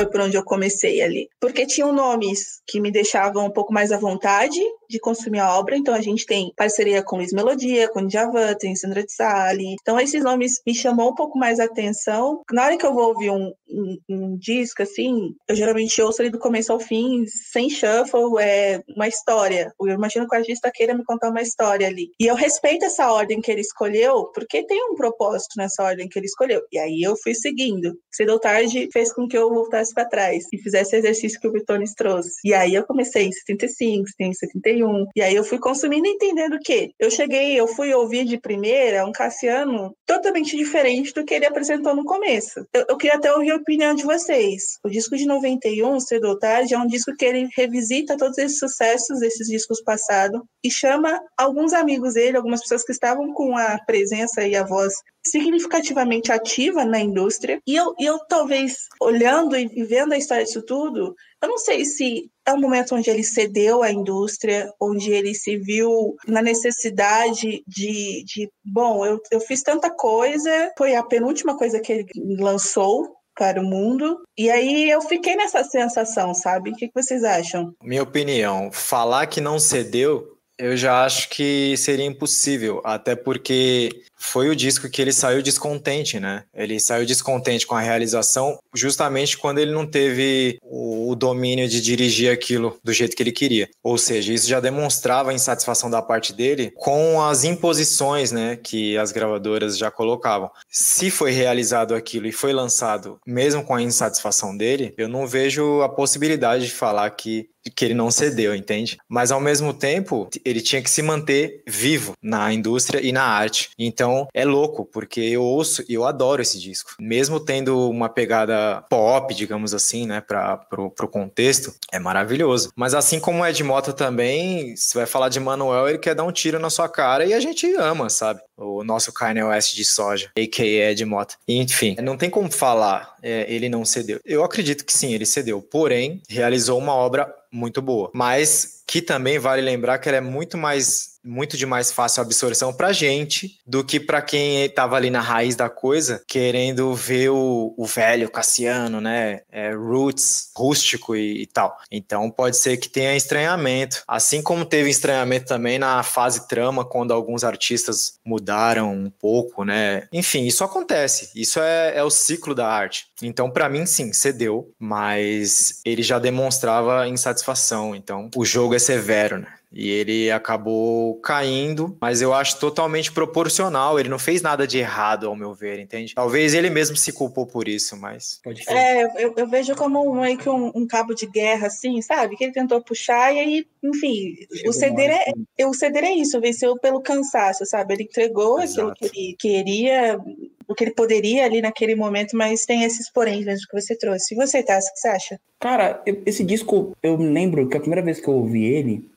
Foi por onde eu comecei ali. Porque tinham nomes que me deixavam um pouco mais à vontade de consumir a obra. Então a gente tem parceria com Luiz Melodia, com Djavan, tem Sandra de Sali. Então esses nomes me chamou um pouco mais a atenção. Na hora que eu vou ouvir um, um, um disco, assim, eu geralmente ouço ele do começo ao fim, sem shuffle, é uma história. Eu imagino que o artista queira me contar uma história ali. E eu respeito essa ordem que ele escolheu, porque tem um propósito nessa ordem que ele escolheu. E aí eu fui seguindo. Cedo ou tarde fez com que eu voltasse para trás e fizesse o exercício que o Vitones trouxe. E aí eu comecei em 75, em 71, 91. E aí eu fui consumindo e entendendo o quê? Eu cheguei, eu fui ouvir de primeira um Cassiano totalmente diferente do que ele apresentou no começo. Eu, eu queria até ouvir a opinião de vocês. O disco de 91, Cedo ou Tarde, é um disco que ele revisita todos esses sucessos desses discos passados e chama alguns amigos dele, algumas pessoas que estavam com a presença e a voz significativamente ativa na indústria. E eu, eu talvez, olhando e vendo a história disso tudo, eu não sei se é um momento onde ele cedeu à indústria, onde ele se viu na necessidade de, de bom, eu, eu fiz tanta coisa, foi a penúltima coisa que ele lançou para o mundo. E aí eu fiquei nessa sensação, sabe? O que vocês acham? Minha opinião, falar que não cedeu eu já acho que seria impossível, até porque foi o disco que ele saiu descontente, né? Ele saiu descontente com a realização justamente quando ele não teve o, domínio de dirigir aquilo do jeito que ele queria. Ou seja, isso já demonstrava a insatisfação da parte dele com as imposições, né, que as gravadoras já colocavam. Se foi realizado aquilo e foi lançado mesmo com a insatisfação dele, eu não vejo a possibilidade de falar que que ele não cedeu, entende? Mas ao mesmo tempo, ele tinha que se manter vivo na indústria e na arte. Então então é louco, porque eu ouço e eu adoro esse disco. Mesmo tendo uma pegada pop, digamos assim, né, para pro, pro contexto, é maravilhoso. Mas assim como Ed Mota também, você vai falar de Manuel, ele quer dar um tiro na sua cara e a gente ama, sabe? O nosso Kanye West de soja, a.k.a. Ed Mota. Enfim, não tem como falar, é, ele não cedeu. Eu acredito que sim, ele cedeu. Porém, realizou uma obra muito boa. Mas que também vale lembrar que ela é muito mais muito de mais fácil absorção pra gente do que para quem tava ali na raiz da coisa, querendo ver o, o velho Cassiano, né? É, roots, rústico e, e, tal. Então pode ser que tenha estranhamento. Assim como teve estranhamento também na fase trama, quando alguns artistas mudaram um pouco, né? Enfim, isso acontece. Isso é, é o ciclo da arte. Então, para mim, sim, cedeu, mas ele já demonstrava insatisfação. Então, o jogo é severo, né? E ele acabou caindo, mas eu acho totalmente proporcional. Ele não fez nada de errado, ao meu ver, entende? Talvez ele mesmo se culpou por isso, mas. Pode é, eu, eu, vejo como meio que um, um, cabo de guerra, assim, sabe? Que ele tentou puxar e aí, enfim, o ceder, é, o ceder é isso, venceu pelo cansaço, sabe? Ele entregou Exato. aquilo que ele queria, o que ele poderia ali naquele momento, mas tem esses porém mesmo que você trouxe. E você, Tassi, o que você acha? Cara, eu, esse disco, eu lembro que a primeira vez que eu ouvi ele,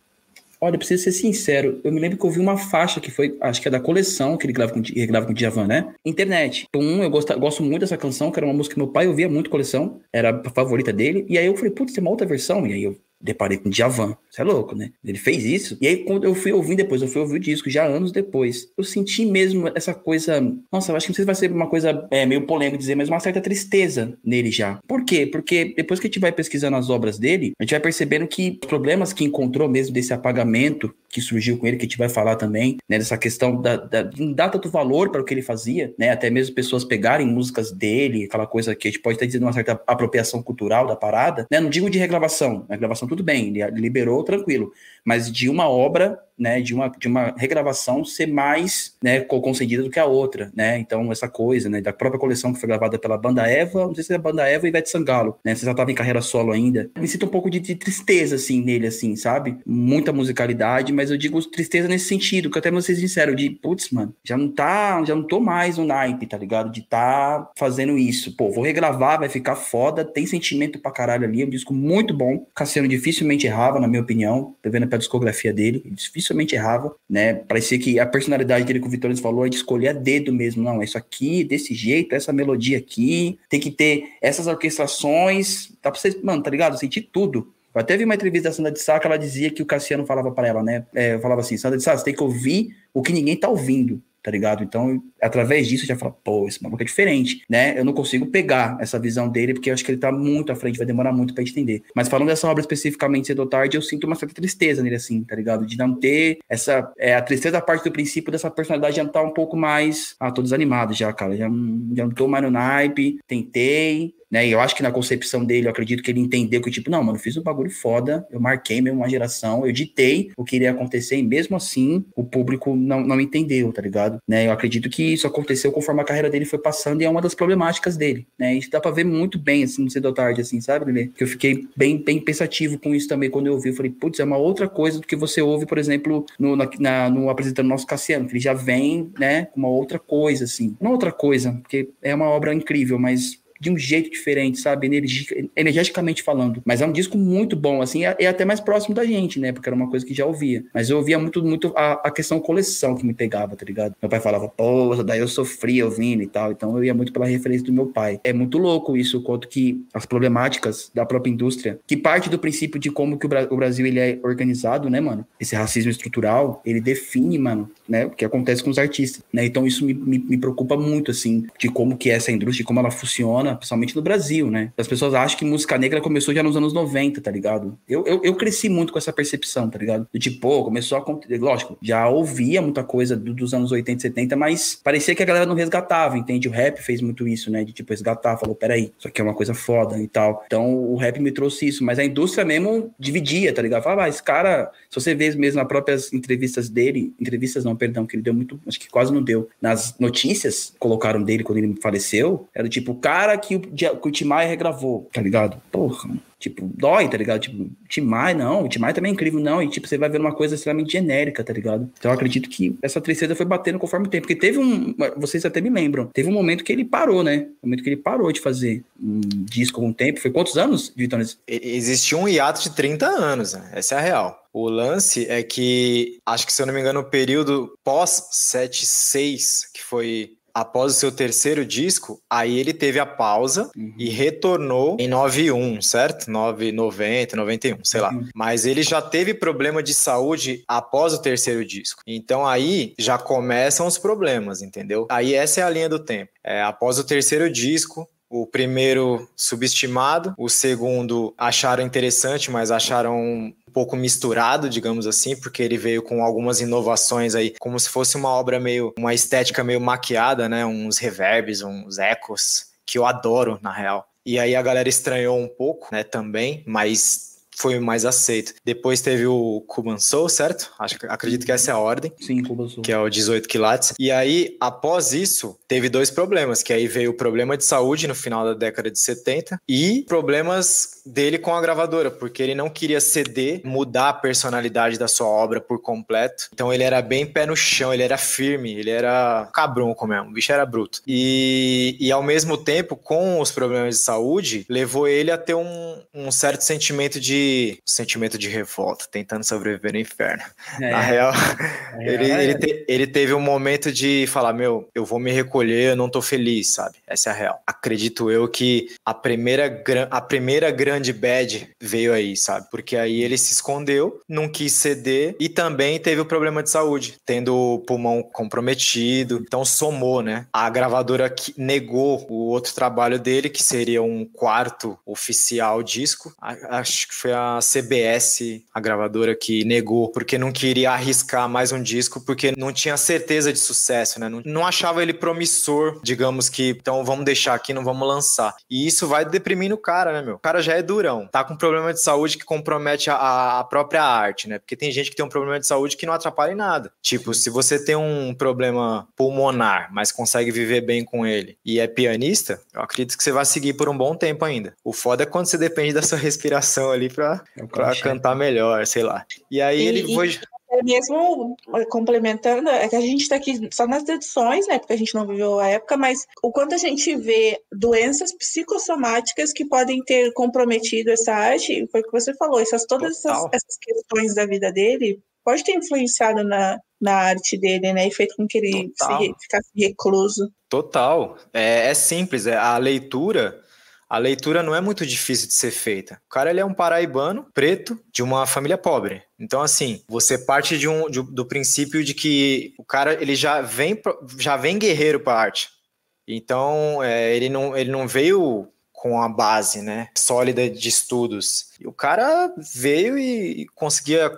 Olha, eu preciso ser sincero, eu me lembro que eu vi uma faixa que foi, acho que é da coleção que ele grava com, ele grava com o Djavan, né? Internet. Então, um, eu gosto, gosto muito dessa canção, que era uma música que meu pai ouvia muito coleção, era a favorita dele, e aí eu falei, putz, tem uma outra versão, e aí eu deparei com o Djavan. Você é louco, né? Ele fez isso. E aí, quando eu fui ouvir depois, eu fui ouvir o disco já anos depois, eu senti mesmo essa coisa. Nossa, eu acho que não sei se vai ser uma coisa é, meio polêmica dizer, mas uma certa tristeza nele já. Por quê? Porque depois que a gente vai pesquisando as obras dele, a gente vai percebendo que os problemas que encontrou mesmo desse apagamento que surgiu com ele, que a gente vai falar também, né? Dessa questão da, da não tanto valor para o que ele fazia, né? Até mesmo pessoas pegarem músicas dele, aquela coisa que a gente pode estar dizendo uma certa apropriação cultural da parada, né? Não digo de regravação, a regravação tudo bem, ele liberou tranquilo, mas de uma obra né, de uma, de uma regravação ser mais né, concedida do que a outra, né? Então, essa coisa, né, da própria coleção que foi gravada pela Banda Eva, não sei se é a Banda Eva e Ivete Sangalo, né? Você já estava em carreira solo ainda. Me sinto um pouco de, de, tristeza, assim, nele, assim, sabe? Muita musicalidade, mas eu digo tristeza nesse sentido, que até ser sincero, de, putz, mano, já não tá, já não tô mais no naipe, tá ligado? De tá fazendo isso. Pô, vou regravar, vai ficar foda, tem sentimento pra caralho ali, é um disco muito bom. Cassiano dificilmente errava, na minha opinião, tô vendo a discografia dele, dificilmente errava, né? Parecia que a personalidade dele que o Vitor falou é de escolher a dedo mesmo. Não, é isso aqui, desse jeito, essa melodia aqui, tem que ter essas orquestrações. Dá pra você, mano, tá ligado? Eu senti tudo. Eu até vi uma entrevista da Sandra de Sá que ela dizia que o Cassiano falava para ela, né? É, falava assim: Sandra de Sá, você tem que ouvir o que ninguém tá ouvindo tá ligado? Então, através disso, eu já falo, pô, esse maluco é diferente, né? Eu não consigo pegar essa visão dele, porque eu acho que ele tá muito à frente, vai demorar muito para entender. Mas falando dessa obra especificamente, Cedo ou Tarde, eu sinto uma certa tristeza nele, assim, tá ligado? De não ter essa, é, a tristeza parte do princípio dessa personalidade já tá um pouco mais, ah, tô desanimado já, cara, já, já não tô mais no naipe, tentei, né? E eu acho que na concepção dele, eu acredito que ele entendeu que, tipo, não, mano, fiz um bagulho foda, eu marquei mesmo uma geração, eu ditei o que iria acontecer, e mesmo assim, o público não, não entendeu, tá ligado? Né? Eu acredito que isso aconteceu conforme a carreira dele foi passando e é uma das problemáticas dele, né? Isso dá pra ver muito bem, assim, no cedo ou tarde, assim, sabe, Lelê? Que eu fiquei bem, bem pensativo com isso também quando eu ouvi. Eu falei, putz, é uma outra coisa do que você ouve, por exemplo, no, na, na, no apresentando nosso Cassiano, que ele já vem, né, com uma outra coisa, assim. Não outra coisa, porque é uma obra incrível, mas de um jeito diferente, sabe? Energi energeticamente falando. Mas é um disco muito bom, assim, é, é, até mais próximo da gente, né? Porque era uma coisa que já ouvia. Mas eu ouvia muito, muito a, a questão coleção que me pegava, tá ligado? Meu pai falava, pô, daí eu sofria ouvindo e tal. Então eu ia muito pela referência do meu pai. É muito louco isso, quanto que as problemáticas da própria indústria, que parte do princípio de como que o, Bra o Brasil ele é organizado, né, mano? Esse racismo estrutural, ele define, mano, né, o que acontece com os artistas, né? Então isso me, me, me preocupa muito, assim, de como que é essa indústria, de como ela funciona, principalmente no Brasil, né? As pessoas acham que música negra começou já nos anos 90, tá ligado? Eu, eu, eu cresci muito com essa percepção, tá ligado? Do tipo, pô, começou a. Lógico, já ouvia muita coisa do, dos anos 80 70, mas parecia que a galera não resgatava, entende? O rap fez muito isso, né? De tipo, resgatar, falou, peraí, isso aqui é uma coisa foda e tal. Então o rap me trouxe isso, mas a indústria mesmo dividia, tá ligado? Falava, ah, esse cara, se você vê mesmo nas próprias entrevistas dele, entrevistas não, perdão, que ele deu muito, acho que quase não deu. Nas notícias colocaram dele quando ele faleceu, era tipo, o cara que o que o Tim Maia regravou, tá ligado? Porra, tipo, dói, tá ligado? Tipo, Tim Maia, não, o Tim Maia também é incrível, não, e tipo, você vai ver uma coisa extremamente genérica, tá ligado? Então eu acredito que essa tristeza foi batendo conforme o tempo, porque teve um, vocês até me lembram, teve um momento que ele parou, né? Um momento que ele parou de fazer um disco com um tempo, foi quantos anos, Vitor? Existiu um hiato de 30 anos, né? essa é a real. O lance é que, acho que se eu não me engano, o período pós 7-6, que foi após o seu terceiro disco, aí ele teve a pausa uhum. e retornou em 91, certo? 990, 91, sei lá. Uhum. Mas ele já teve problema de saúde após o terceiro disco. Então aí já começam os problemas, entendeu? Aí essa é a linha do tempo. É, após o terceiro disco, o primeiro subestimado, o segundo acharam interessante, mas acharam um pouco misturado, digamos assim, porque ele veio com algumas inovações aí, como se fosse uma obra meio, uma estética meio maquiada, né? Uns reverbs, uns ecos, que eu adoro, na real. E aí a galera estranhou um pouco, né, também, mas foi mais aceito. Depois teve o Cuban Soul, certo? Acho, acredito que essa é a ordem. Sim, Cuban Soul. Que é o 18 quilates. E aí, após isso, teve dois problemas, que aí veio o problema de saúde no final da década de 70 e problemas dele com a gravadora, porque ele não queria ceder, mudar a personalidade da sua obra por completo. Então ele era bem pé no chão, ele era firme, ele era cabronco mesmo, o bicho era bruto. E, e ao mesmo tempo, com os problemas de saúde, levou ele a ter um, um certo sentimento de sentimento de revolta, tentando sobreviver no inferno. É. Na real, é. ele, ele, te, ele, teve um momento de falar: Meu, eu vou me recolher, eu não tô feliz, sabe? Essa é a real. Acredito eu que a primeira, a primeira grande bad veio aí, sabe? Porque aí ele se escondeu, não quis ceder e também teve o problema de saúde, tendo o pulmão comprometido. Então somou, né? A gravadora que negou o outro trabalho dele, que seria um quarto oficial disco. Acho que foi a CBS, a gravadora, que negou, porque não queria arriscar mais um disco, porque não tinha certeza de sucesso, né? Não, não achava ele promissor, digamos que, então vamos deixar aqui, não vamos lançar. E isso vai deprimindo o cara, né, meu? O cara já é durão, tá com problema de saúde que compromete a, a própria arte, né? Porque tem gente que tem um problema de saúde que não atrapalha em nada. Tipo, se você tem um problema pulmonar, mas consegue viver bem com ele e é pianista, eu acredito que você vai seguir por um bom tempo ainda. O foda é quando você depende da sua [LAUGHS] respiração ali pra pra, é cantar melhor, sei lá. E aí e, ele foi. É mesmo complementando, é que a gente está aqui só nas edições, né? Porque a gente não viveu a época, mas o quanto a gente vê doenças psicossomáticas que podem ter comprometido essa arte, foi o que você falou, essas, todas essas, essas, questões da vida dele pode ter influenciado na, na arte dele, né? E feito com que ele se, ficasse recluso. Total. É, é simples, é, a leitura a leitura não é muito difícil de ser feita. O cara ele é um paraibano, preto, de uma família pobre. Então, assim, você parte de um, de, do princípio de que o cara ele já vem, já vem guerreiro para arte. Então, é, ele, não, ele não veio com a base né, sólida de estudos. E o cara veio e conseguia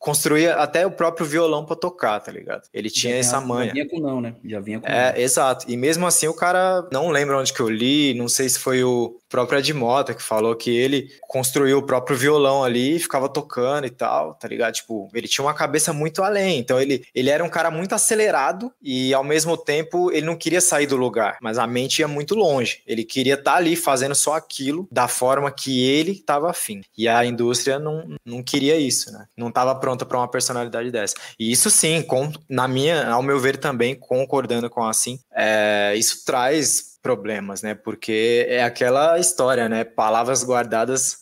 construía até o próprio violão para tocar, tá ligado? Ele tinha já essa manha. Já vinha com não, né? Já vinha com É, não. exato. E mesmo assim o cara não lembra onde que eu li, não sei se foi o próprio Edmota que falou que ele construiu o próprio violão ali e ficava tocando e tal, tá ligado? Tipo, ele tinha uma cabeça muito além. Então ele, ele era um cara muito acelerado e ao mesmo tempo ele não queria sair do lugar, mas a mente ia muito longe. Ele queria estar tá ali fazendo só aquilo da forma que ele estava afim. E a indústria não, não queria isso, né? Não estava pronta para uma personalidade dessa. E isso sim, com, na minha, ao meu ver também, concordando com assim, é, isso traz problemas, né? Porque é aquela história, né? Palavras guardadas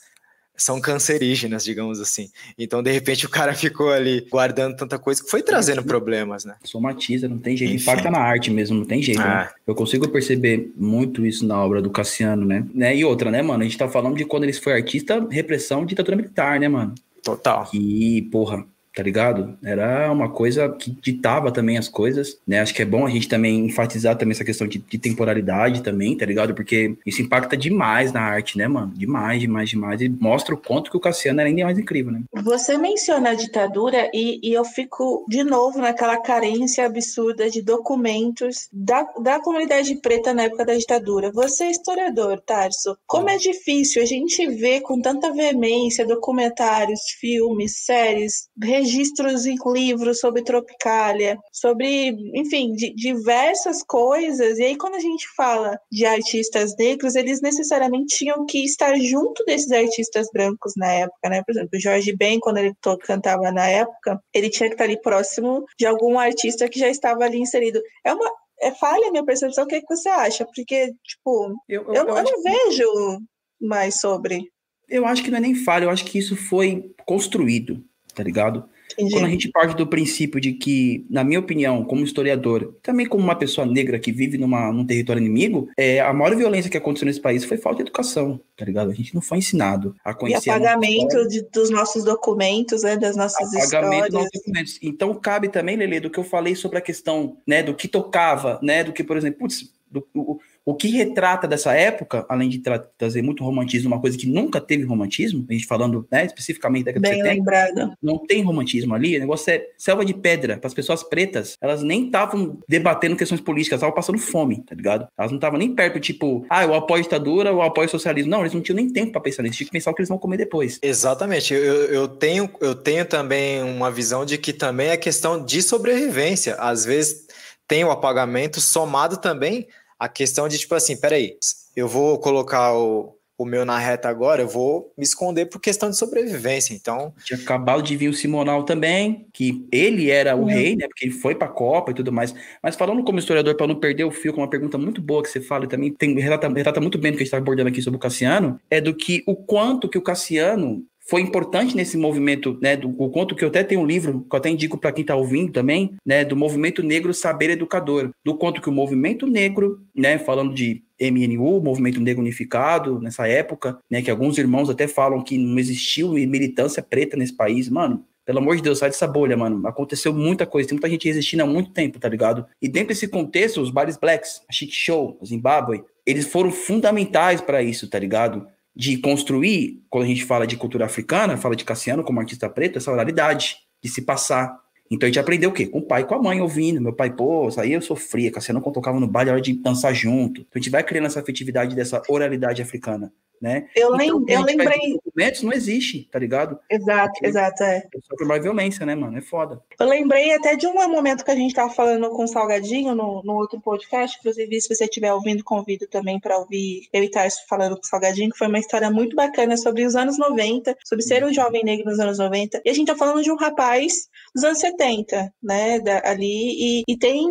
são cancerígenas, digamos assim. Então, de repente, o cara [LAUGHS] ficou ali guardando tanta coisa que foi trazendo problemas, né? Somatiza, não tem jeito. Enfim. Impacta na arte mesmo, não tem jeito. Né? É. Né? Eu consigo perceber muito isso na obra do Cassiano, né? né? E outra, né, mano? A gente tá falando de quando ele foi artista, repressão, ditadura militar, né, mano? Total. E, porra, tá ligado? Era uma coisa que ditava também as coisas, né? Acho que é bom a gente também enfatizar também essa questão de, de, temporalidade também, tá ligado? Porque isso impacta demais na arte, né, mano? Demais, demais, demais. E mostra o quanto que o Cassiano era ainda mais incrível, né? Você menciona a ditadura e, e eu fico de novo naquela carência absurda de documentos da, da comunidade preta na época da ditadura. Você é historiador, Tarso. Como é difícil a gente ver com tanta veemência documentários, filmes, séries, registros registros em livros sobre Tropicália, sobre, enfim, diversas coisas. E aí, quando a gente fala de artistas negros, eles necessariamente tinham que estar junto desses artistas brancos na época, né? Por exemplo, o Jorge Ben, quando ele cantava na época, ele tinha que estar ali próximo de algum artista que já estava ali inserido. É uma, é falha a minha percepção, o que, é que você acha? Porque, tipo, eu, eu, eu, eu não vejo mais sobre. Eu acho que não é nem falha, eu acho que isso foi construído, tá ligado? Entendi. Quando a gente parte do princípio de que, na minha opinião, como historiador, também como uma pessoa negra que vive numa, num território inimigo, é, a maior violência que aconteceu nesse país foi falta de educação, tá ligado? A gente não foi ensinado a E conhecer. nossa apagamento de- dos nossos documentos, né, das nossas apagamento dos histórias. documentos. Então cabe também, Lele, do que eu falei sobre a questão, né, do que tocava, né, do que, por exemplo, putz, do- o, o que retrata dessa época, além de tra- trazer muito romantismo, uma coisa que nunca teve romantismo, a gente falando, né, especificamente da década de Bem 70, lembrado. não tem romantismo ali, o negócio é selva de pedra. Para as pessoas pretas, elas nem estavam debatendo questões políticas, elas estavam passando fome, tá ligado? Elas não estavam nem perto, tipo, ah, eu apoio a ditadura, eu apoio o socialismo. Não, eles não tinham nem tempo para pensar nisso, tinha que pensar o que eles vão comer depois. Exatamente. Eu, eu, tenho, eu tenho também uma visão de que também é questão de sobrevivência. Às vezes tem o apagamento somado também a questão de, tipo assim, peraí, eu vou colocar o, o meu na reta agora, eu vou me esconder por questão de sobrevivência. Então, Tinha acabado de vir o Simonal também, que ele era o Uhum. rei, né? Porque ele foi pra Copa e tudo mais. Mas falando como historiador, para não perder o fio, com uma pergunta muito boa que você fala e também tem, relata, relata muito bem do que a gente está abordando aqui sobre o Cassiano, é do que o quanto que o Cassiano foi importante nesse movimento, né? Do, o quanto que eu até tenho um livro, que eu até indico para quem está ouvindo também, né? Do movimento negro saber educador. Do quanto que o movimento negro, né? Falando de MNU, Movimento Negro Unificado, nessa época, né? Que alguns irmãos até falam que não existiu militância preta nesse país, mano. Pelo amor de Deus, sai dessa bolha, mano. Aconteceu muita coisa, tem muita gente resistindo há muito tempo, tá ligado? E dentro desse contexto, os bares blacks, a Chic Show, a Zimbábue, eles foram fundamentais para isso, tá ligado? De construir, quando a gente fala de cultura africana, fala de Cassiano como artista preto, essa oralidade de se passar. Então a gente aprendeu o quê? Com o pai e com a mãe ouvindo. Meu pai, pô, aí eu sofria. Cassiano quando tocava no baile, a hora de dançar junto. Então a gente vai criando essa afetividade dessa oralidade africana, né? Eu, Então, eu lembrei. documentos, não existe, tá ligado? Exato, Porque- exato, é. Sofre mais violência, né, mano? É foda. Eu lembrei até de um momento que a gente estava falando com o Salgadinho no, no outro podcast. Inclusive, se você estiver ouvindo, convido também para ouvir eu e Tarso falando com o Salgadinho, que foi uma história muito bacana sobre os anos 90, sobre ser um jovem negro nos anos 90. E a gente tá falando de um rapaz dos anos 70, né, da- ali. E, e tem,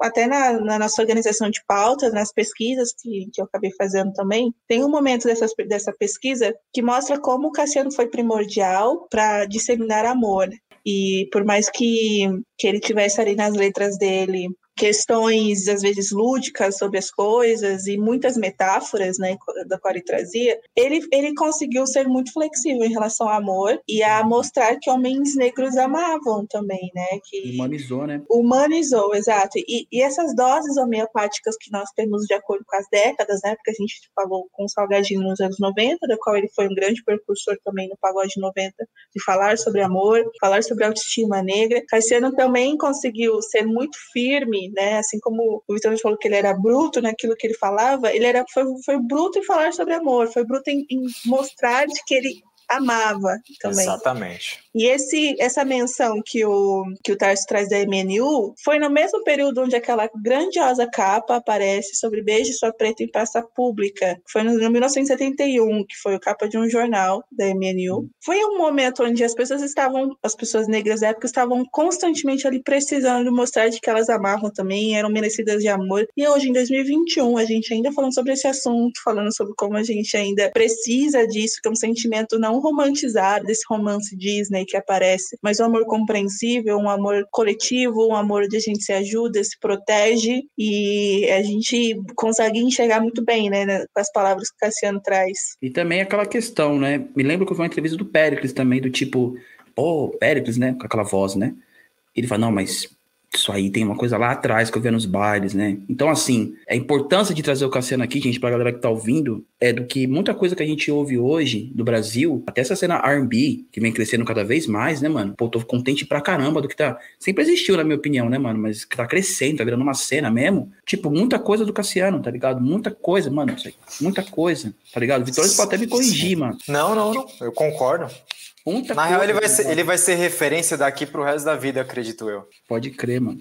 até na, na nossa organização de pautas, nas pesquisas que, que eu acabei fazendo também, tem um momento dessa pesquisa que mostra como o Cassiano foi primordial para disseminar amor. E por mais que, que ele tivesse ali nas letras dele questões, às vezes, lúdicas sobre as coisas e muitas metáforas, né, da qual ele trazia, ele, ele conseguiu ser muito flexível em relação ao amor e a mostrar que homens negros amavam também, né, que Humanizou, né? humanizou, exato. E, e essas doses homeopáticas que nós temos de acordo com as décadas, né? Porque a gente falou com o Salgadinho nos anos 90, da qual ele foi um grande precursor também no pagode 90, de falar sobre amor, falar sobre autoestima negra. Cassiano também conseguiu ser muito firme, né? Assim como o Vitor falou que ele era bruto naquilo que ele falava, ele era, foi, foi bruto em falar sobre amor, foi bruto em, em mostrar que ele amava também. exatamente. E esse, essa menção que o, que o Tarso traz da MNU foi no mesmo período onde aquela grandiosa capa aparece sobre Beijo Sua Preta em Praça Pública. Foi no, no 1971, que foi a capa de um jornal da MNU. Foi um momento onde as pessoas estavam, as pessoas negras da época estavam constantemente ali precisando mostrar de que elas amavam também, eram merecidas de amor. E hoje, em 2021, a gente ainda falando sobre esse assunto, falando sobre como a gente ainda precisa disso, que é um sentimento não romantizado, desse romance Disney que aparece, mas um amor compreensível, um amor coletivo, um amor onde a gente se ajuda, se protege e a gente consegue enxergar muito bem, né, né, com as palavras que Cassiano traz. E também aquela questão, né? Me lembro que vi uma entrevista do Péricles também, do tipo, pô, Péricles, né? Com aquela voz, né? Ele fala, não, mas isso aí tem uma coisa lá atrás que eu via nos bailes, né? Então, assim, a importância de trazer o Cassiano aqui, gente, pra galera que tá ouvindo, é do que muita coisa que a gente ouve hoje do Brasil, até essa cena R&B, que vem crescendo cada vez mais, né, mano? Pô, tô contente pra caramba do que tá... Sempre existiu, na minha opinião, né, mano? Mas que tá crescendo, tá virando uma cena mesmo. Tipo, muita coisa do Cassiano, tá ligado? Muita coisa, mano. Muita coisa, tá ligado? Vitória pode até me corrigir, mano. Não, não, não. Eu concordo. Muita Na real, ele vai, ser, ele vai ser referência daqui pro resto da vida, acredito eu. Pode crer, mano.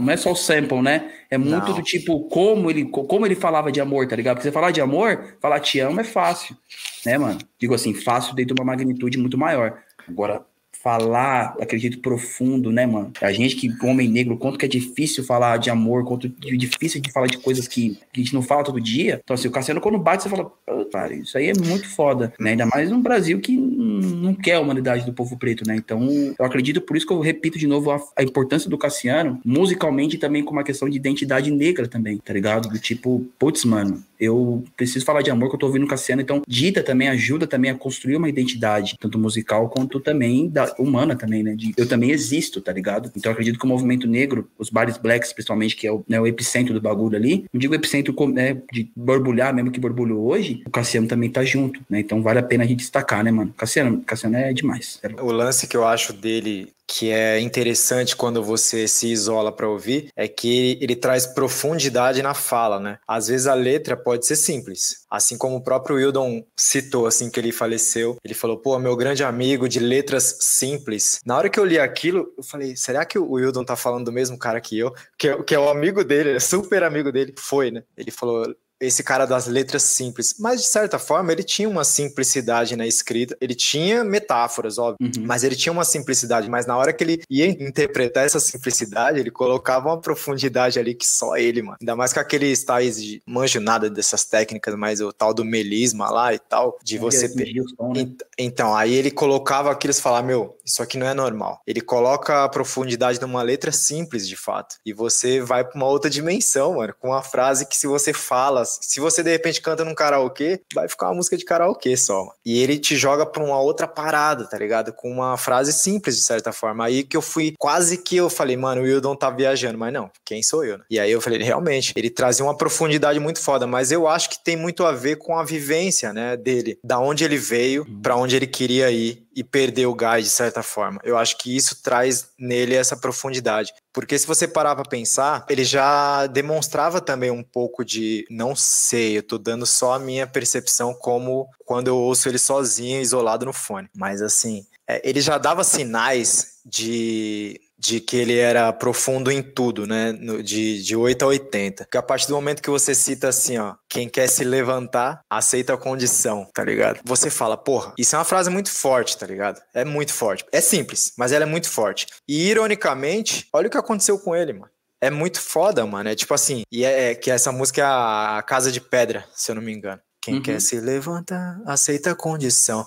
Não é só o sample, né? É muito Não. do tipo como ele, como ele falava de amor, tá ligado? Porque você falar de amor, falar te amo é fácil, né, mano? Digo assim, fácil dentro de uma magnitude muito maior. Agora, falar jeito profundo, né, mano? A gente que, homem negro, quanto que é difícil falar de amor, quanto é difícil de falar de coisas que, que a gente não fala todo dia. Então, assim, o Cassiano, quando bate, você fala, cara, isso aí é muito foda, né? Ainda mais num Brasil que não quer a humanidade do povo preto, né? Então, eu acredito, por isso que eu repito de novo a, a importância do Cassiano, musicalmente também com uma questão de identidade negra também, tá ligado? Do tipo, putz, mano, eu preciso falar de amor que eu tô ouvindo Cassiano, então Dita também ajuda também a construir uma identidade, tanto musical quanto também da, humana também, né? De, eu também existo, tá ligado? Então acredito que o movimento negro, os bares blacks principalmente, que é o, né, o epicentro do bagulho ali, não digo epicentro né, de borbulhar, mesmo que borbulhou hoje, o Cassiano também tá junto, né? Então vale a pena a gente destacar, né, mano? Cassiano, Cassiano é demais. O lance que eu acho dele que é interessante quando você se isola para ouvir é que ele, traz profundidade na fala, né? Às vezes a letra pode ser simples, assim como o próprio Wildon citou assim que ele faleceu. Ele falou: "Pô, meu grande amigo de letras simples". Na hora que eu li aquilo, eu falei: "Será que o Wildon tá falando do mesmo cara que eu, que é, que é o amigo dele, é super amigo dele?". Foi, né? Ele falou: esse cara das letras simples. Mas, de certa forma, ele tinha uma simplicidade na escrita. Ele tinha metáforas, óbvio. Uhum. Mas ele tinha uma simplicidade. Mas na hora que ele ia interpretar essa simplicidade, ele colocava uma profundidade ali que só ele, mano. Ainda mais com aqueles tais de. Manjo nada dessas técnicas, mas o tal do melisma lá e tal. De você. Né? Então, aí ele colocava aquilo e falava: Meu, isso aqui não é normal. Ele coloca a profundidade numa letra simples, de fato. E você vai pra uma outra dimensão, mano. Com uma frase que, se você fala se você de repente canta num karaokê, vai ficar uma música de karaokê só. E ele te joga pra uma outra parada, tá ligado? Com uma frase simples, de certa forma. Aí que eu fui, quase que eu falei, mano, o Wildon tá viajando, mas não, quem sou eu, né? E aí eu falei, realmente, ele trazia uma profundidade muito foda, mas eu acho que tem muito a ver com a vivência, né, dele, da onde ele veio, para onde ele queria ir e perder o gás de certa forma. Eu acho que isso traz nele essa profundidade. Porque se você parar para pensar, ele já demonstrava também um pouco de não sei, eu tô dando só a minha percepção como quando eu ouço ele sozinho, isolado no fone. Mas assim, é, ele já dava sinais de de que ele era profundo em tudo, né? No, de, de 8 a 80. Porque a partir do momento que você cita assim, ó, quem quer se levantar, aceita a condição, tá ligado? Você fala, porra, isso é uma frase muito forte, tá ligado? É muito forte. É simples, mas ela é muito forte. E ironicamente, olha o que aconteceu com ele, mano. É muito foda, mano. É tipo assim, e é, é que essa música é a, Casa de Pedra, se eu não me engano. Quem uhum. quer se levantar, aceita a condição.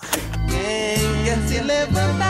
Quem quer se levantar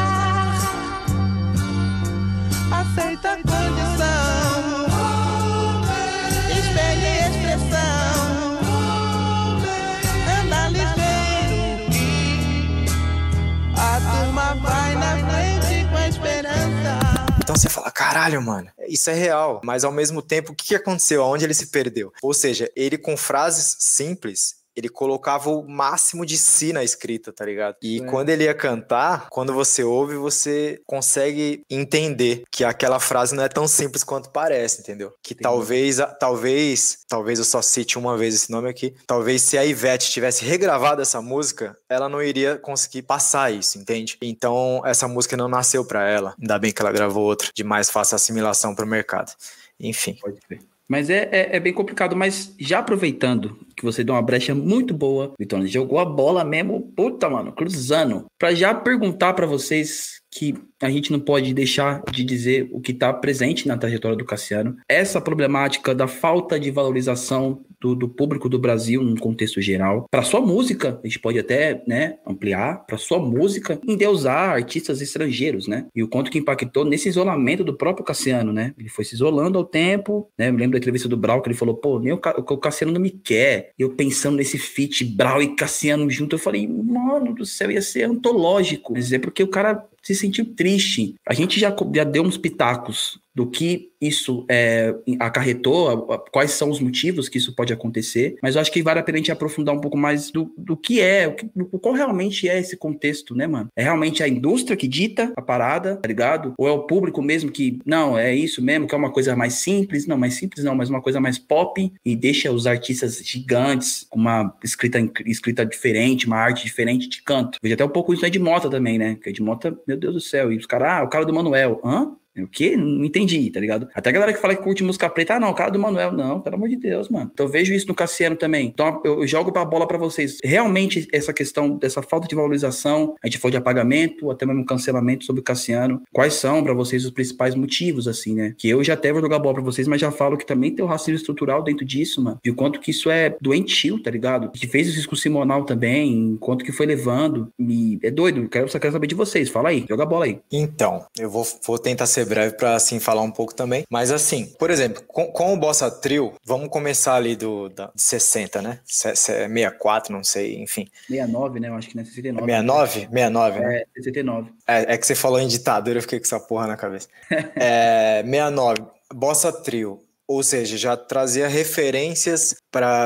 você fala, caralho, mano, isso é real. Mas ao mesmo tempo, o que aconteceu? Aonde ele se perdeu? Ou seja, ele com frases simples, ele colocava o máximo de si na escrita, tá ligado? E é. quando ele ia cantar, quando você ouve, você consegue entender que aquela frase não é tão simples quanto parece, entendeu? Que Entendi. talvez, talvez, talvez eu só cite uma vez esse nome aqui, talvez se a Ivete tivesse regravado essa música, ela não iria conseguir passar isso, entende? Então, essa música não nasceu para ela. Ainda bem que ela gravou outra, de mais fácil assimilação pro mercado. Enfim. Pode crer. Mas é, é, é, bem complicado. Mas já aproveitando que você deu uma brecha muito boa, Vitor, jogou a bola mesmo, puta, mano, cruzando. Pra já perguntar para vocês que a gente não pode deixar de dizer o que está presente na trajetória do Cassiano. Essa problemática da falta de valorização do, do público do Brasil num contexto geral. Para sua música, a gente pode até né, ampliar, para sua música, endeusar artistas estrangeiros, né? E o quanto que impactou nesse isolamento do próprio Cassiano, né? Ele foi se isolando ao tempo, né? Eu me lembro da entrevista do Brau que ele falou, pô, nem o, o Cassiano não me quer. Eu pensando nesse feat Brau e Cassiano junto, eu falei, mano do céu, ia ser antológico. Quer dizer, porque o cara se sentiu triste. A gente já, já deu uns pitacos do que isso é, acarretou, quais são os motivos que isso pode acontecer, mas eu acho que vale a pena a gente aprofundar um pouco mais do, do que é, o que, qual realmente é esse contexto, né, mano? É realmente a indústria que dita a parada, tá ligado? Ou é o público mesmo que, não, é isso mesmo, que é uma coisa mais simples, não, mais simples não, mas uma coisa mais pop e deixa os artistas gigantes com uma escrita, escrita diferente, uma arte diferente de canto. Veja até um pouco isso aí de Mota também, né? Que é de Mota, meu Deus do céu, e os caras, ah, o cara do Manuel, hã? O quê? Não entendi, tá ligado? Até a galera que fala que curte música preta, ah, não, o cara do Manuel, não, pelo amor de Deus, mano. Então eu vejo isso no Cassiano também. Então eu jogo pra bola pra vocês. Realmente, essa questão dessa falta de valorização, a gente falou de apagamento, até mesmo cancelamento sobre o Cassiano. Quais são para vocês os principais motivos, assim, né? Que eu já até vou jogar bola pra vocês, mas já falo que também tem o racismo estrutural dentro disso, mano. E o quanto que isso é doentio, tá ligado? Que fez isso com o Simonal também, quanto que foi levando. E é doido, quero, só quero saber de vocês. Fala aí, joga a bola aí. Então, eu vou, vou tentar ser breve para assim falar um pouco também. Mas assim, por exemplo, com, com o Bossa Trio, vamos começar ali do da, de 60, né? Se, se é 64, não sei, enfim. 69, né? Eu acho que não é 69. 69? 69, né? É, 69. É, é que você falou em ditadura, eu fiquei com essa porra na cabeça. [LAUGHS] é, 69, Bossa Trio. Ou seja, já trazia referências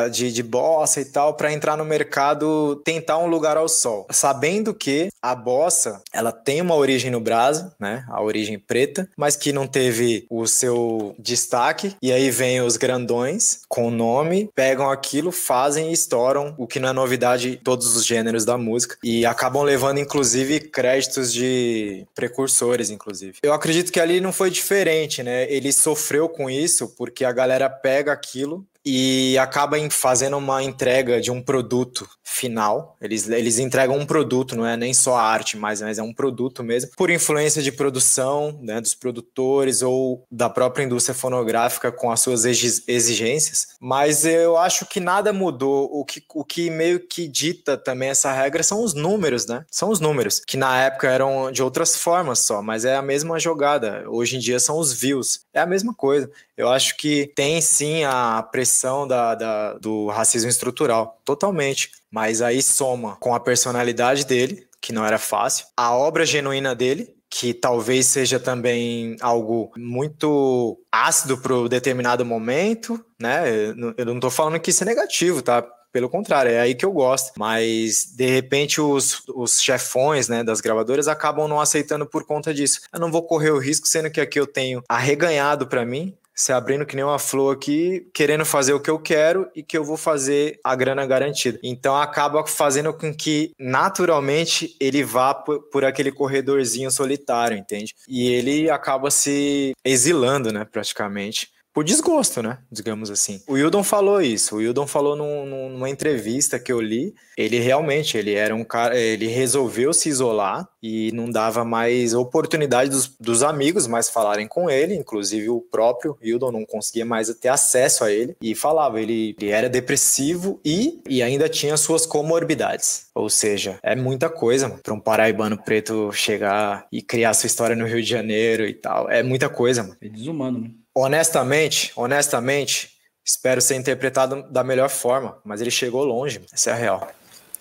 de, de bossa e tal para entrar no mercado, tentar um lugar ao sol, sabendo que a bossa ela tem uma origem no Brasil, né, a origem preta, mas que não teve o seu destaque e aí vem os grandões com nome, pegam aquilo, fazem e estouram, o que não é novidade em todos os gêneros da música e acabam levando inclusive créditos de precursores, inclusive. Eu acredito que ali não foi diferente, né? Ele sofreu com isso porque a galera pega aquilo e acaba fazendo uma entrega de um produto final. Eles, eles entregam um produto, não é nem só a arte, mas, mas é um produto mesmo, por influência de produção, né, dos produtores ou da própria indústria fonográfica com as suas exigências. Mas eu acho que nada mudou. O que, o que meio que dita também essa regra são os números, né? São os números, que na época eram de outras formas só, mas é a mesma jogada. Hoje em dia são os views. É a mesma coisa. Eu acho que tem sim a pressão da, da, do racismo estrutural, totalmente. Mas aí soma com a personalidade dele, que não era fácil, a obra genuína dele, que talvez seja também algo muito ácido para o determinado momento, né? Eu não estou falando que isso é negativo, tá? Pelo contrário, é aí que eu gosto. Mas, de repente, os, os chefões né, das gravadoras acabam não aceitando por conta disso. Eu não vou correr o risco, sendo que aqui eu tenho arreganhado para mim se abrindo que nem uma flor aqui, querendo fazer o que eu quero e que eu vou fazer a grana garantida. Então acaba fazendo com que naturalmente ele vá por, por aquele corredorzinho solitário, entende? E ele acaba se exilando, né, praticamente por desgosto, né? Digamos assim. O Wildon falou isso. O Wildon falou num, numa entrevista que eu li. Ele realmente, ele era um cara, ele resolveu se isolar e não dava mais oportunidade dos, dos amigos mais falarem com ele. Inclusive o próprio Wildon não conseguia mais ter acesso a ele e falava. Ele, ele era depressivo e, e ainda tinha suas comorbidades. Ou seja, é muita coisa para um paraibano preto chegar e criar sua história no Rio de Janeiro e tal. É muita coisa, mano. É desumano, né? Honestamente, honestamente, espero ser interpretado da melhor forma, mas ele chegou longe, essa é a real.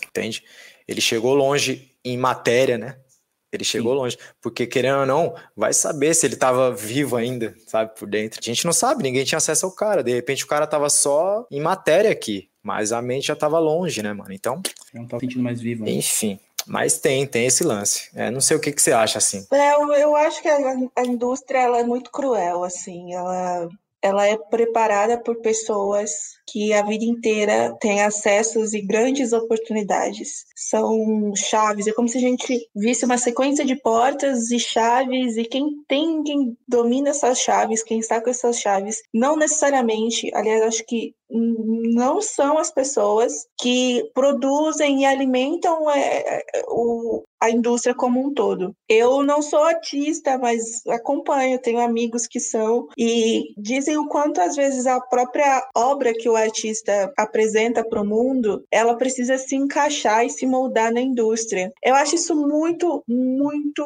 Entende? Ele chegou longe em matéria, né? Ele chegou Sim. longe, porque querendo ou não, vai saber se ele estava vivo ainda, sabe, por dentro. A gente não sabe, ninguém tinha acesso ao cara. De repente o cara tava só em matéria aqui, mas a mente já tava longe, né, mano? Então. Não tá sentindo mais vivo. Né? Enfim. Mas tem, tem esse lance. É, não sei o que, que você acha, assim. É, eu, eu acho que a, a indústria ela é muito cruel, assim. Ela, ela é preparada por pessoas que a vida inteira têm acessos e grandes oportunidades. São chaves, é como se a gente visse uma sequência de portas e chaves, e quem tem, quem domina essas chaves, quem está com essas chaves, não necessariamente, aliás, acho que não são as pessoas que produzem e alimentam é, o, a indústria como um todo. Eu não sou artista, mas acompanho, tenho amigos que são e dizem o quanto às vezes a própria obra que o artista apresenta para o mundo, ela precisa se encaixar e se moldar na indústria. Eu acho isso muito, muito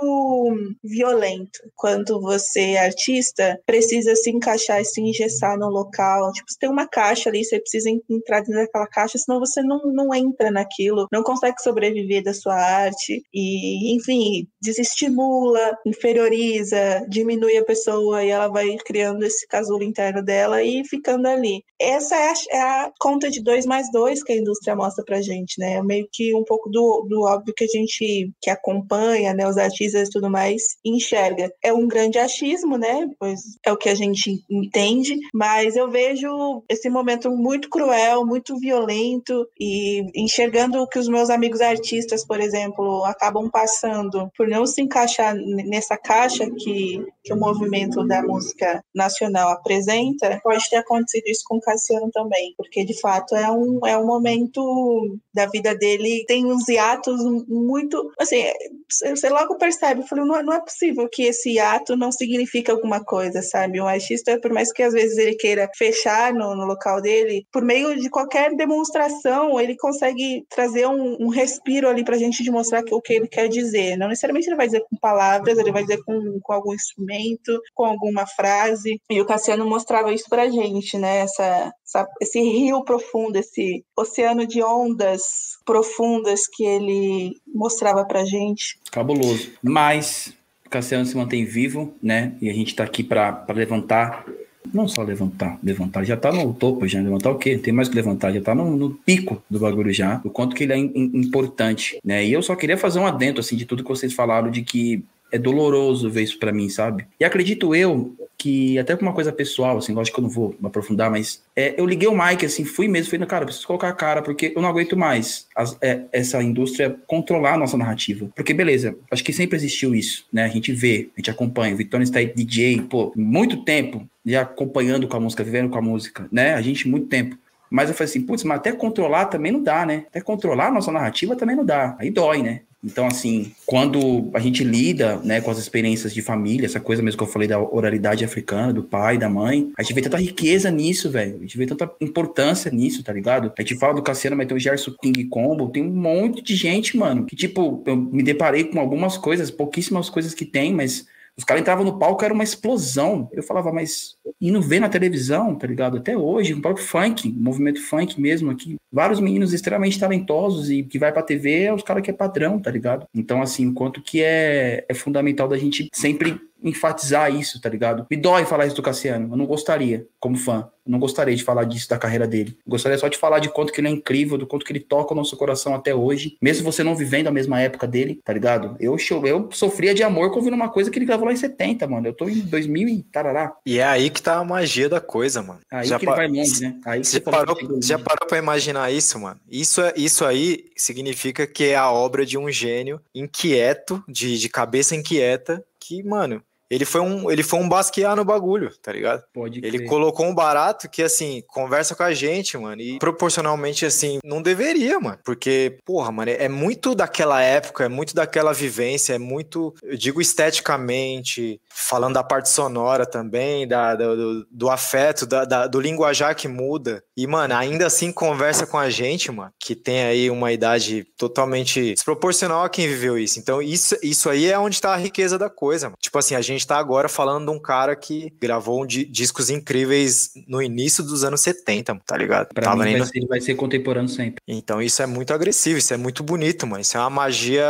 violento. Quando você, artista, precisa se encaixar e se engessar no local. Tipo, você tem uma caixa ali, você precisa entrar dentro daquela caixa, senão você não, não entra naquilo, não consegue sobreviver da sua arte. E, enfim, desestimula, inferioriza, diminui a pessoa e ela vai criando esse casulo interno dela e ficando ali. Essa é a é a conta de dois mais dois que a indústria mostra pra gente, né? É meio que um pouco do, do óbvio que a gente que acompanha, né, os artistas e tudo mais, enxerga. É um grande achismo, né? Pois é o que a gente entende, mas eu vejo esse momento muito cruel, muito violento e enxergando que os meus amigos artistas, por exemplo, acabam passando por não se encaixar nessa caixa que, que o movimento da música nacional apresenta, pode ter acontecido isso com o Cassiano também, porque de fato é um, é um momento da vida dele, tem uns hiatos muito. Assim, você logo percebe, eu falei, não, não é possível que esse hiato não signifique alguma coisa, sabe? Um artista, por mais que às vezes ele queira fechar no, no local dele, por meio de qualquer demonstração, ele consegue trazer um, um respiro ali pra gente de mostrar o que ele quer dizer. Não necessariamente ele vai dizer com palavras, ele vai dizer com, com algum instrumento, com alguma frase. E o Cassiano mostrava isso pra gente, né? Essa, essa, esse rio profundo, esse oceano de ondas profundas que ele mostrava pra gente. Cabuloso. Mas Cassiano se mantém vivo, né? E a gente tá aqui para levantar. Não só levantar, levantar, já tá no topo já, levantar o quê? Tem mais que levantar, já tá no, no pico do bagulho já, o quanto que ele é in, importante, né? E eu só queria fazer um adendo, assim, de tudo que vocês falaram, de que é doloroso ver isso para mim, sabe? E acredito eu que, até por uma coisa pessoal, assim, lógico que eu não vou aprofundar, mas é, eu liguei o mic, assim, fui mesmo, falei, cara, preciso colocar a cara, porque eu não aguento mais as, é, essa indústria controlar a nossa narrativa. Porque, beleza, acho que sempre existiu isso, né? A gente vê, a gente acompanha. O Vitório está aí, DJ, pô, muito tempo já acompanhando com a música, vivendo com a música, né? A gente, muito tempo. Mas eu falei assim, putz, mas até controlar também não dá, né? Até controlar a nossa narrativa também não dá. Aí dói, né? Então, assim, quando a gente lida né, com as experiências de família, essa coisa mesmo que eu falei da oralidade africana, do pai, da mãe, a gente vê tanta riqueza nisso, velho. A gente vê tanta importância nisso, tá ligado? A gente fala do Cassiano, mas tem o Gerson King Combo, tem um monte de gente, mano, que, tipo, eu me deparei com algumas coisas, pouquíssimas coisas que tem, mas os caras entravam no palco, era uma explosão. Eu falava, mas não vê na televisão, tá ligado? Até hoje, o próprio funk, movimento funk mesmo aqui, vários meninos extremamente talentosos e que vai pra TV é os caras que é padrão, tá ligado? Então, assim, enquanto que é, é fundamental da gente sempre enfatizar isso, tá ligado? Me dói falar isso do Cassiano. Eu não gostaria, como fã. Eu não gostaria de falar disso da carreira dele. Eu gostaria só de falar de quanto que ele é incrível, do quanto que ele toca o nosso coração até hoje. Mesmo você não vivendo a mesma época dele, tá ligado? Eu, eu sofria de amor ouvindo uma coisa que ele gravou lá em 70, mano. Eu tô em 2000 e tarará. E é aí que tá a magia da coisa, mano. Aí já que ele vai longe, né? Aí você parou, já parou pra imaginar isso, mano? Isso, é, isso aí significa que é a obra de um gênio inquieto, de, de cabeça inquieta, que, mano, ele foi um, ele foi um basquear no bagulho, tá ligado? Pode Ele colocou um barato que, assim, conversa com a gente, mano, e proporcionalmente, assim, não deveria, mano. Porque, porra, mano, é muito daquela época, é muito daquela vivência, é muito, eu digo esteticamente, falando da parte sonora também, da, do, do afeto, da, da, do linguajar que muda. E, mano, ainda assim conversa com a gente, mano, que tem aí uma idade totalmente desproporcional a quem viveu isso. Então, isso, isso aí é onde tá a riqueza da coisa, mano. Tipo assim, a gente tá agora falando de um cara que gravou um di discos incríveis no início dos anos 70, tá ligado? Pra Tava mim vai, no... ser, vai ser contemporâneo sempre. Então isso é muito agressivo, isso é muito bonito, mano. Isso é uma magia.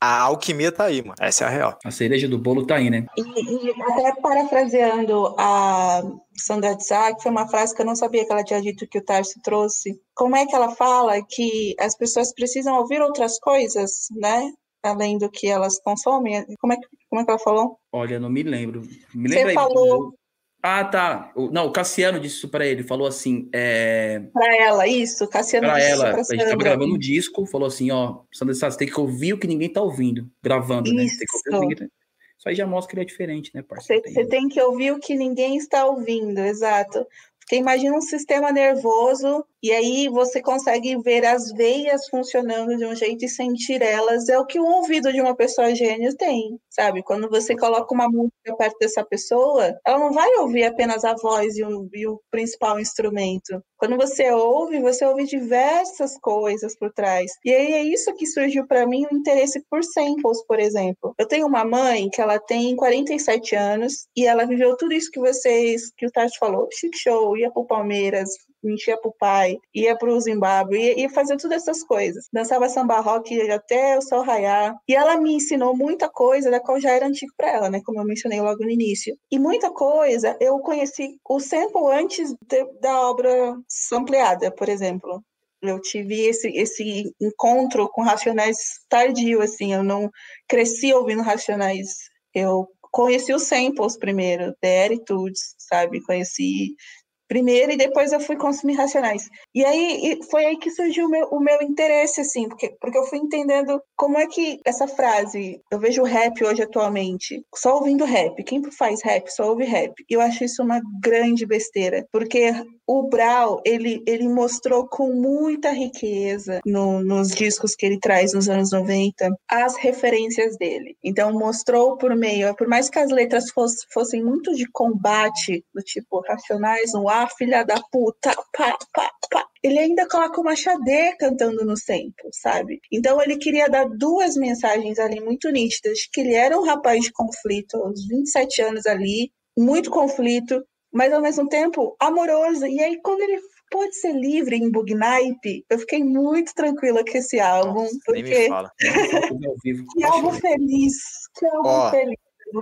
A alquimia tá aí, mano. Essa é a real. A cereja do bolo tá aí, né? E, e até parafraseando a Sandra de Sá, que foi uma frase que eu não sabia que ela tinha dito que o Tarso trouxe. Como é que ela fala que as pessoas precisam ouvir outras coisas, né? Além do que elas consomem? Como é que, como é que ela falou? Olha, não me lembro. Me Você falou. Ah, tá. Não, o Cassiano disse isso pra ele. Falou assim. É... Pra ela, isso. Cassiano pra disse ela. Pra a gente tava gravando um disco. Falou assim: ó, Sandra você tem que ouvir o que ninguém tá ouvindo. Gravando, né? Você tem que ouvir o que ninguém tá... Isso aí já mostra que ele é diferente, né, parceiro? Você, você tem que ouvir o que ninguém está ouvindo, exato. Porque imagina um sistema nervoso e aí você consegue ver as veias funcionando de um jeito e sentir elas. É o que o ouvido de uma pessoa gênio tem, sabe? Quando você coloca uma música perto dessa pessoa, ela não vai ouvir apenas a voz e o, e o principal instrumento. Quando você ouve, você ouve diversas coisas por trás. E aí é isso que surgiu para mim o interesse por samples, por exemplo. Eu tenho uma mãe que ela tem 47 anos e ela viveu tudo isso que vocês, que o Tati falou, Chic Show, ia pro Palmeiras, mentia pro pai, ia pro Zimbábue, ia, ia fazer todas essas coisas. Dançava samba rock até o sol raiar. E ela me ensinou muita coisa da qual já era antigo para ela, né? Como eu mencionei logo no início. E muita coisa eu conheci o sample antes de, da obra ampliada, por exemplo. Eu tive esse, esse encontro com Racionais tardio, assim, eu não cresci ouvindo Racionais. Eu conheci os samples primeiro, The Attitudes, sabe? Conheci primeiro e depois eu fui consumir racionais. E aí foi aí que surgiu o meu, o meu interesse, assim, porque, porque eu fui entendendo como é que essa frase, eu vejo rap hoje atualmente, só ouvindo rap, quem faz rap só ouve rap. E eu acho isso uma grande besteira, porque o Brau, ele, ele mostrou com muita riqueza no, nos discos que ele traz nos anos 90 as referências dele. Então mostrou por meio, por mais que as letras fosse, fossem muito de combate, do tipo Racionais no ar, filha da puta, pá, pá, pá. Ele ainda coloca uma Xadê cantando no tempo, sabe? Então ele queria dar duas mensagens ali muito nítidas, que ele era um rapaz de conflito, aos 27 anos ali, muito conflito, mas ao mesmo tempo amoroso. E aí, quando ele pôde ser livre em Bugnipe, eu fiquei muito tranquila com esse álbum. Nossa, porque... Nem me fala. que álbum feliz. Que álbum Ó, feliz.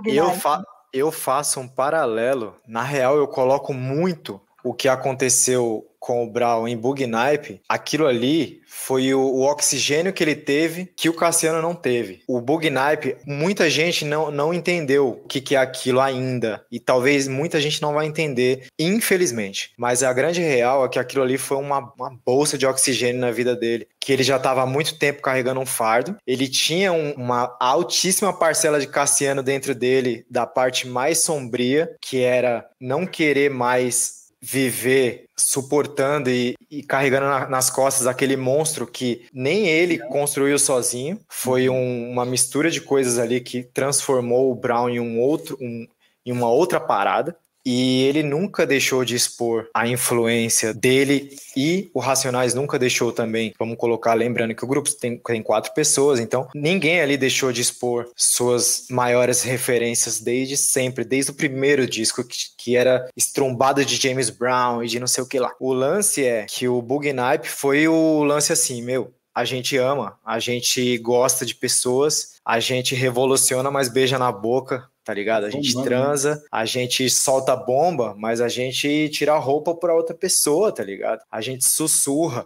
Eu, fa eu faço um paralelo. Na real, eu coloco muito o que aconteceu com o Brown em Bugnipe, aquilo ali foi o, o, oxigênio que ele teve que o Cassiano não teve. O Bugnipe, muita gente não, não entendeu o que, que é aquilo ainda. E talvez muita gente não vai entender, infelizmente. Mas a grande real é que aquilo ali foi uma, uma bolsa de oxigênio na vida dele. Que ele já estava há muito tempo carregando um fardo. Ele tinha um, uma altíssima parcela de Cassiano dentro dele, da parte mais sombria, que era não querer mais viver suportando e, e carregando na, nas costas aquele monstro que nem ele construiu sozinho. Foi um, uma mistura de coisas ali que transformou o Brown em um outro, um, em uma outra parada. E ele nunca deixou de expor a influência dele e o Racionais nunca deixou também. Vamos colocar, lembrando que o grupo tem, tem quatro pessoas, então ninguém ali deixou de expor suas maiores referências desde sempre, desde o primeiro disco, que, que era estrombado de James Brown e de não sei o que lá. O lance é que o Bug foi o lance assim, meu, a gente ama, a gente gosta de pessoas, a gente revoluciona, mas beija na boca, tá ligado? A gente transa, a gente solta bomba, mas a gente tira a roupa pra outra pessoa, tá ligado? A gente sussurra.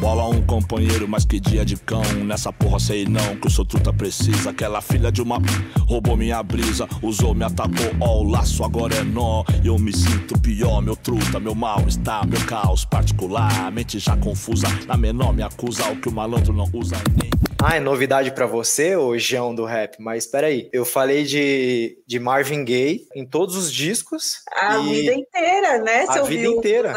Bola companheiro, mas que dia de cão. Nessa porra sei não, que o seu truta precisa. Aquela filha de uma roubou minha brisa, usou, me atacou, ó, o laço agora é nó. Eu me sinto pior, meu truta, meu mal está, meu caos particular. Mente já confusa, na menor me acusa o que o malandro não usa nem. Ah, é novidade para você, ô João do rap, mas espera aí. Eu falei de, de Marvin Gaye em todos os discos. A e... vida inteira, né? A vida inteira.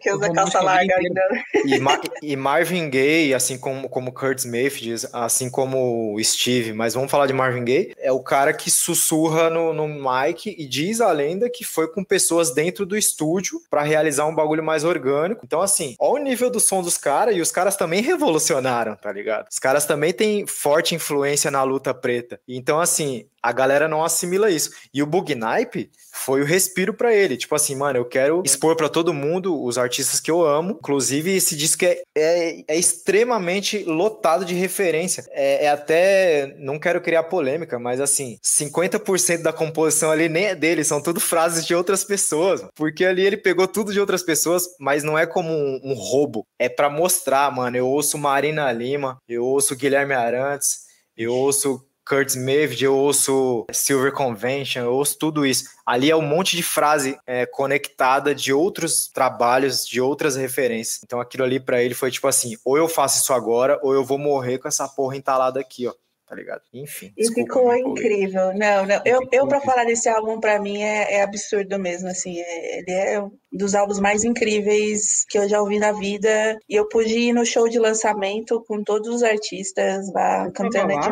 que usa calça larga ainda. E, Ma e, Marvin Gaye, assim como, como Kurt Mayfield, assim como Steve, mas vamos falar de Marvin Gaye, é o cara que sussurra no, no mic e diz a lenda que foi com pessoas dentro do estúdio para realizar um bagulho mais orgânico. Então, assim, olha o nível do som dos caras e os caras também revolucionaram, tá ligado? Os caras também tem forte influência na luta preta. Então, assim, a galera não assimila isso. E o Bugnipe foi o respiro para ele. Tipo assim, mano, eu quero expor para todo mundo os artistas que eu amo. Inclusive, esse disco é, é, é extremamente lotado de referência. É, é, até. Não quero criar polêmica, mas assim, 50% da composição ali nem é dele, são tudo frases de outras pessoas. Porque ali ele pegou tudo de outras pessoas, mas não é como um, um roubo. É para mostrar, mano. Eu ouço Marina Lima, eu ouço Guilherme Arantes. Eu ouço Kurt Mayfield, eu ouço Silver Convention, eu ouço tudo isso. Ali é um monte de frase é, conectada de outros trabalhos, de outras referências. Então aquilo ali para ele foi tipo assim: ou eu faço isso agora, ou eu vou morrer com essa porra entalada aqui, ó tá ligado? Enfim. E ficou incrível. Não, não. Eu, eu para falar desse álbum, para mim, é, é, absurdo mesmo, assim. É, ele é dos álbuns mais incríveis que eu já ouvi na vida. E eu pude ir no show de lançamento com todos os artistas lá, cantando de.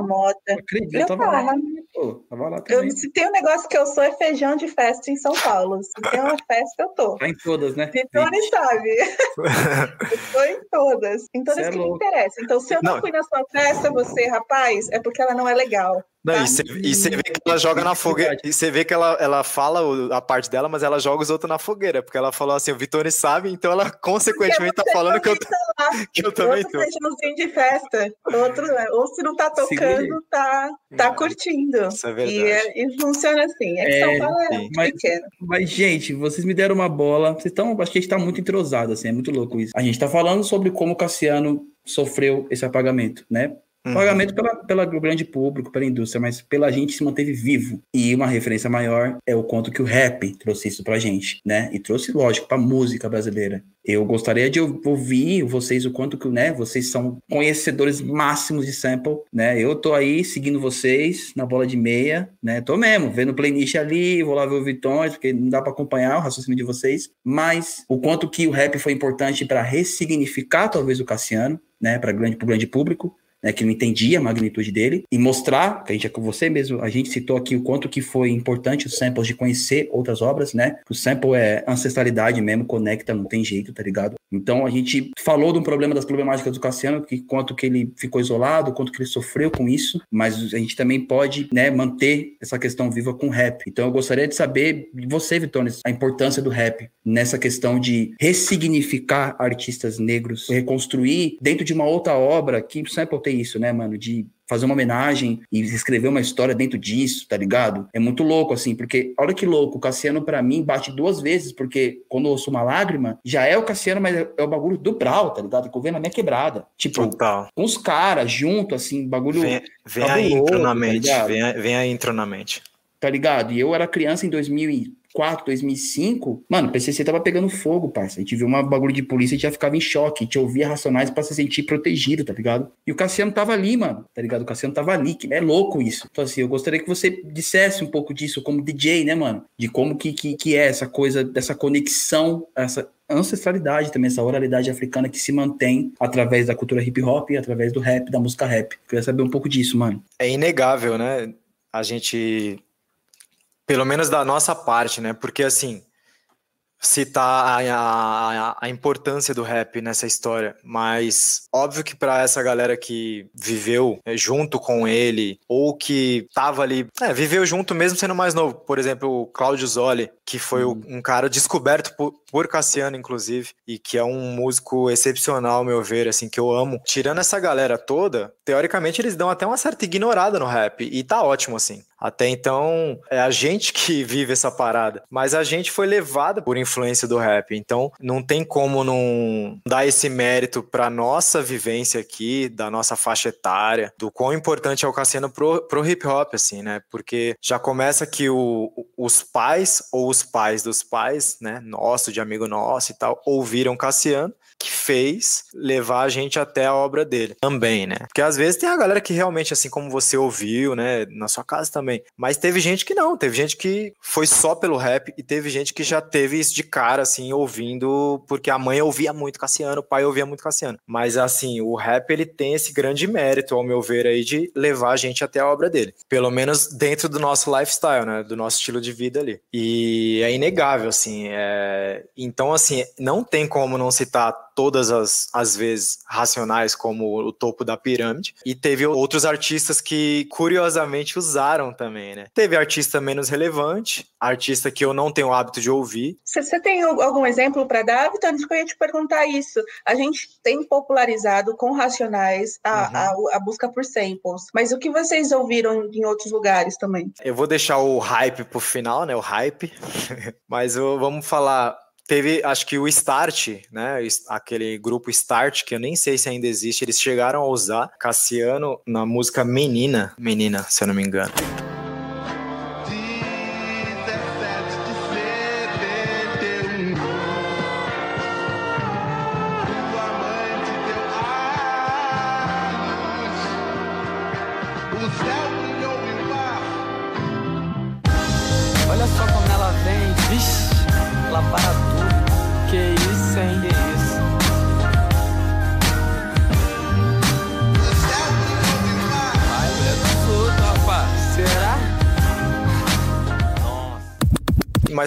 Acredito, eu tava lá. Pô, tava lá eu, se tem um negócio que eu sou, é feijão de festa em São Paulo. Se tem uma festa, eu tô. Tá em todas, né? Vitória sabe. [LAUGHS] eu tô em todas. Em todas Cê é que é me interessam. Então, se eu não, não fui na sua festa, você, rapaz, é porque ela não é legal. Não, tá? e você e você vê que ela joga na [LAUGHS] fogueira. E você vê que ela, ela fala a parte dela, mas ela joga os outros na fogueira. Porque ela falou assim: o Vitone sabe, então ela consequentemente tá falando que eu, também tá [LAUGHS] que eu também Outro tô. feijãozinho de festa. Outro, ou se não tá tocando, tá, tá curtindo. Isso é E, verdade. é- e funciona assim. É que É, São Paulo é Mas- pequeno. Mas, gente, vocês me deram uma bola. Vocês estão. Acho que a gente tá muito entrosado, assim, é muito louco isso. A gente tá falando sobre como o Cassiano sofreu esse apagamento, né? Uhum. Pagamento pela, pela grande público, pela indústria, mas pela gente se manteve vivo. E uma referência maior é o quanto que o rap trouxe isso pra gente, né? E trouxe, lógico, pra música brasileira. Eu gostaria de ou- ouvir vocês o quanto que, né, vocês são conhecedores máximos de sample, né? Eu tô aí seguindo vocês na bola de meia, né? Tô mesmo, vendo playlist ali, vou lá ver o Vitões, porque não dá pra acompanhar o raciocínio de vocês, mas o quanto que o rap foi importante pra ressignificar talvez o Cassiano, né, para grande pro grande público, né, que não entendia a magnitude dele, e mostrar, que a gente é com você mesmo, a gente citou aqui o quanto que foi importante os samples de conhecer outras obras, né? O sample é ancestralidade mesmo, conecta, não tem jeito, tá ligado? Então a gente falou de um problema das problemáticas do Cassiano, que quanto que ele ficou isolado, quanto que ele sofreu com isso, mas a gente também pode, né, manter essa questão viva com o rap. Então eu gostaria de saber de você, Vitones, a importância do rap nessa questão de ressignificar artistas negros, reconstruir dentro de uma outra obra que o sample tem isso, né, mano, de fazer uma homenagem e escrever uma história dentro disso, tá ligado? É muito louco, assim, porque olha que louco, o Cassiano pra mim bate duas vezes, porque quando eu ouço uma lágrima, já é o Cassiano, mas é, é o bagulho do Brau, tá ligado? Que eu vejo na minha quebrada. Tipo, Total. com os caras junto, assim, bagulho, Vem, vem a intro na tá mente. ligado? Vem a, vem a intro na mente. Tá ligado? E eu era criança em 2004, 2005, mano, o PCC tava pegando fogo, parça. A gente viu uma bagulho de polícia e já ficava em choque, a gente ouvia Racionais pra se sentir protegido, tá ligado? E o Cassiano tava ali, mano, tá ligado? O Cassiano tava ali, que é louco isso. Então, assim, eu gostaria que você dissesse um pouco disso como DJ, né, mano? De como que, que, que é essa coisa, dessa conexão, essa ancestralidade também, essa oralidade africana que se mantém através da cultura hip hop, através do rap, da música rap. Queria saber um pouco disso, mano. É inegável, né? A gente, pelo menos da nossa parte, né? Porque assim, citar a, a, a importância do rap nessa história, mas óbvio que para essa galera que viveu é, junto com ele ou que tava ali, é, viveu junto mesmo sendo mais novo, por exemplo, o Claudio Zoli, que foi o- um cara descoberto por, por Cassiano, inclusive, e que é um músico excepcional, ao meu ver, assim, que eu amo. Tirando essa galera toda, teoricamente eles dão até uma certa ignorada no rap, e tá ótimo, assim. Até então, é a gente [LAUGHS] que vive essa parada, mas a gente foi levada por influência do rap, então não tem como não dar esse mérito pra nossa vivência aqui, da nossa faixa etária, do quão importante é o Cassiano pro, pro hip hop, assim, né? Porque já começa que o, os pais ou os pais dos pais, né, nosso, de amigo nosso e tal, ouviram Cassiano, que fez levar a gente até a obra dele também, né? Porque às vezes tem a galera que realmente, assim como você ouviu, né, na sua casa também, mas teve gente que não, teve gente que foi só pelo rap e teve gente que já teve isso de cara, assim, ouvindo, porque a mãe ouvia muito Cassiano, o pai ouvia muito Cassiano. Mas, assim, o rap, ele tem esse grande mérito, ao meu ver, aí, de levar a gente até a obra dele. Pelo menos dentro do nosso lifestyle, né, do nosso estilo de vida ali. E é inegável, assim, é... então, assim, não tem como não citar todas as, as vezes racionais como o topo da pirâmide. E teve outros artistas que, curiosamente, usaram também, né? Teve artista menos relevante, artista que eu não tenho o hábito de ouvir. Você tem al- algum exemplo para dar, Vitor? Antes que eu ia te perguntar isso. A gente tem popularizado com Racionais a, a, a busca por samples, mas o que vocês ouviram em outros lugares também? Eu vou deixar o hype pro final, né? O hype. [LAUGHS] Mas eu- vamos falar. Teve, acho que o Start, né? Aquele grupo Start, que eu nem sei se ainda existe, eles chegaram a usar Cassiano na música Menina. Menina, se eu não me engano.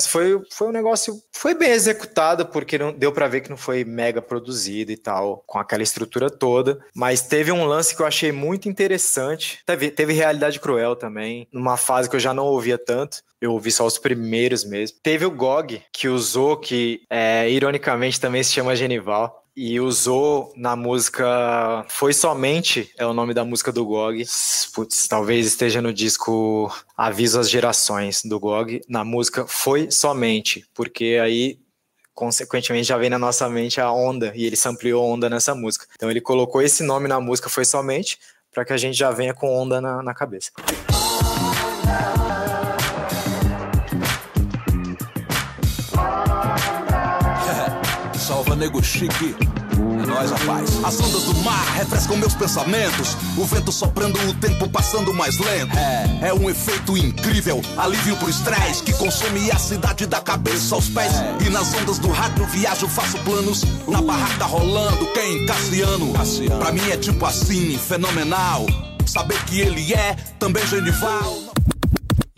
Foi, foi um negócio foi bem executado, porque não, deu para ver que não foi mega produzido e tal, com aquela estrutura toda. Mas teve um lance que eu achei muito interessante. Teve, teve realidade cruel também, numa fase que eu já não ouvia tanto. Eu ouvi só os primeiros mesmo. Teve o GOG, que usou, que é, ironicamente também se chama Genival e usou na música Foi Somente, é o nome da música do GOG. Putz, talvez esteja no disco Aviso às Gerações do GOG, na música Foi Somente, porque aí consequentemente já vem na nossa mente a onda e ele ampliou onda nessa música. Então ele colocou esse nome na música Foi Somente para que a gente já venha com onda na, na cabeça. Salva nego chique. É nóis, rapaz. As ondas do mar refrescam meus pensamentos. O vento soprando, o tempo passando mais lento. É, é um efeito incrível. Alívio pro estresse que consome a cidade da cabeça aos pés. É. E nas ondas do rádio viajo, faço planos. Na barraca rolando, quem? Cassiano. Cassiano. Pra mim é tipo assim, fenomenal. Saber que ele é também genival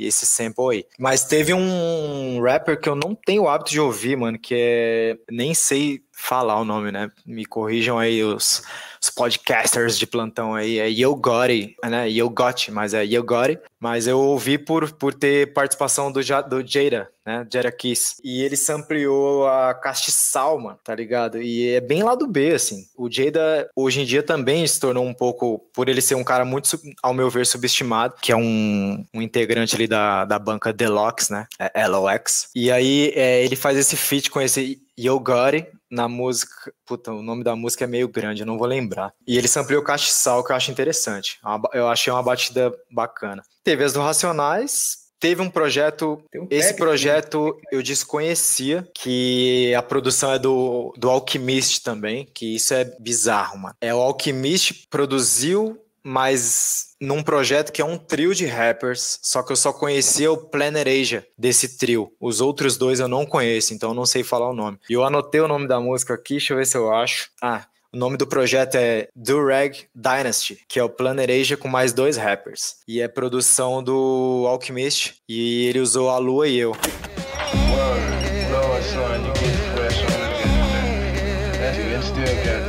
e esse sample aí. Mas teve um rapper que eu não tenho o hábito de ouvir, mano, que é. Nem sei falar o nome, né? Me corrijam aí os, os podcasters de plantão aí. É Yo Gotti, né? Yo Gotti, mas é Yo Gotti. Mas eu ouvi por, por ter participação do, do Jada, né? Jada Kiss. E ele sampleou a Castiçal, mano, tá ligado? E é bem lá do B, assim. O Jada, hoje em dia, também se tornou um pouco, por ele ser um cara muito, ao meu ver, subestimado, que é um, um integrante ali da, da banca Deluxe, né? É LOX. E aí é, ele faz esse feat com esse Yo Gotti, na música. Puta, o nome da música é meio grande, eu não vou lembrar. E ele ampliou o castiçal, que eu acho interessante. É eu achei uma batida bacana. Teve as do Racionais, teve um projeto. Um esse projeto eu desconhecia, que a produção é do, do Alchemist também, que isso é bizarro, mano. É o Alchemist produziu mas num projeto que é um trio de rappers, só que eu só conhecia o Planet Asia desse trio. Os outros dois eu não conheço, então eu não sei falar o nome. E eu anotei o nome da música aqui, deixa eu ver se eu acho. Ah, o nome do projeto é Durag Dynasty, que é o Planet Asia com mais dois rappers. E é produção do Alchemist, e ele usou a Lua e eu. my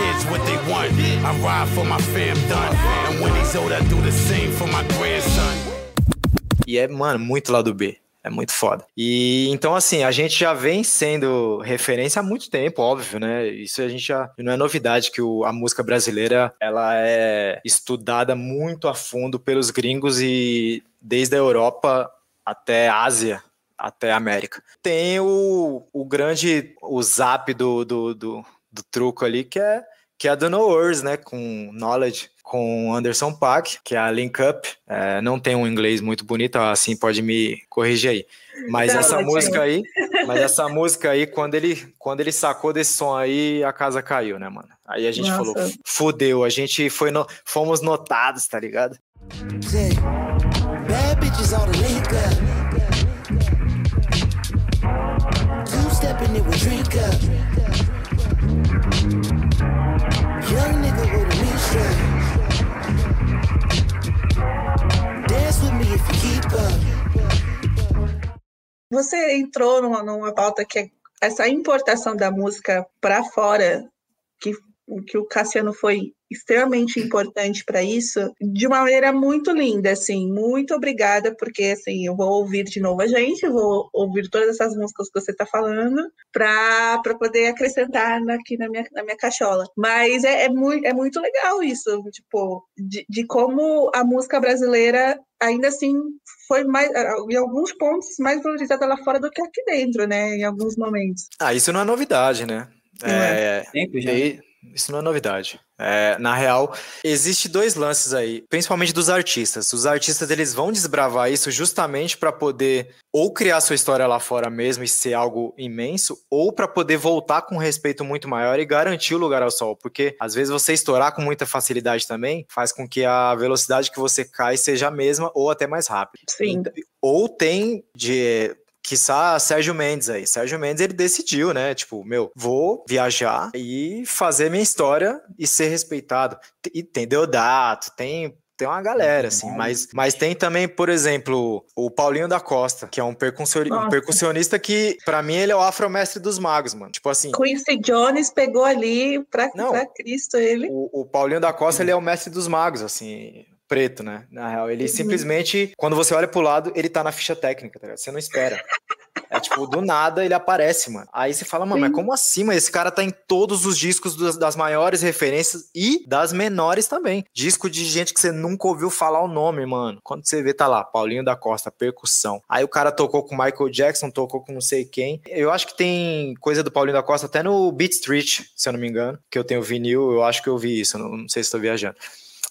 kids what they want. I ride for my fam done. And when he's old, I do the same for my grandson. E é, mano, muito lado B. É muito foda. E então, assim, a gente já vem sendo referência há muito tempo, óbvio, né? Isso a gente já. Não é novidade que o, a música brasileira ela é estudada muito a fundo pelos gringos e desde a Europa até a Ásia, até a América. Tem o, o grande o zap do, do, do, do truco ali, que é que é a do No Words, né, com Knowledge, com Anderson Paak, que é a Link Up. É, não tem um inglês muito bonito, assim pode me corrigir aí. Mas não, essa música aí, [LAUGHS] mas essa música aí, quando ele, quando ele sacou desse som aí, a casa caiu, né, mano? Aí a gente Nossa. falou, fudeu, a gente foi no, fomos notados, tá ligado? Bad bitches all the link up. Two stepping it with drink up. Você entrou numa, numa pauta que é essa importação da música para fora, que, que o Cassiano foi extremamente importante para isso, de uma maneira muito linda, assim, muito obrigada, porque, assim, eu vou ouvir de novo a gente, vou ouvir todas essas músicas que você está falando, para poder acrescentar aqui na minha, na minha cachola. Mas é, é, muito, é muito legal isso, tipo, de, de como a música brasileira ainda assim foi mais, em alguns pontos, mais valorizada lá fora do que aqui dentro, né? Em alguns momentos. Ah, isso não é novidade, né? É, é. Sempre já. Isso não é novidade. É, na real, existe dois lances aí, principalmente dos artistas. Os artistas eles vão desbravar isso justamente para poder ou criar sua história lá fora mesmo e ser algo imenso, ou para poder voltar com um respeito muito maior e garantir o lugar ao sol, porque às vezes você estourar com muita facilidade também faz com que a velocidade que você cai seja a mesma ou até mais rápida. Sim. Ou tem de Quiçá Sérgio Mendes aí. Sérgio Mendes, ele decidiu, né? Tipo, meu, vou viajar e fazer minha história e ser respeitado. E tem Deodato, tem tem uma galera, assim, mas, mas tem também, por exemplo, o Paulinho da Costa, que é um, um percussionista que, pra mim, ele é o afromestre dos magos, mano. Tipo assim, Quincy Jones pegou ali pra, Não. pra Cristo ele. o, o Paulinho da Costa, ele é o mestre dos magos, assim, preto, né? Na real, ele Uhum. simplesmente, quando você olha pro lado, ele tá na ficha técnica, tá ligado? Você não espera. É tipo, do nada ele aparece, mano. Aí você fala, mano, mas como assim? Mas esse cara tá em todos os discos das, das maiores referências e das menores também. Disco de gente que você nunca ouviu falar o nome, mano. Quando você vê, tá lá, Paulinho da Costa, percussão. Aí o cara tocou com Michael Jackson, tocou com não sei quem. Eu acho que tem coisa do Paulinho da Costa até no Beat Street, se eu não me engano, que eu tenho vinil, eu acho que eu vi isso, não, não sei se estou viajando.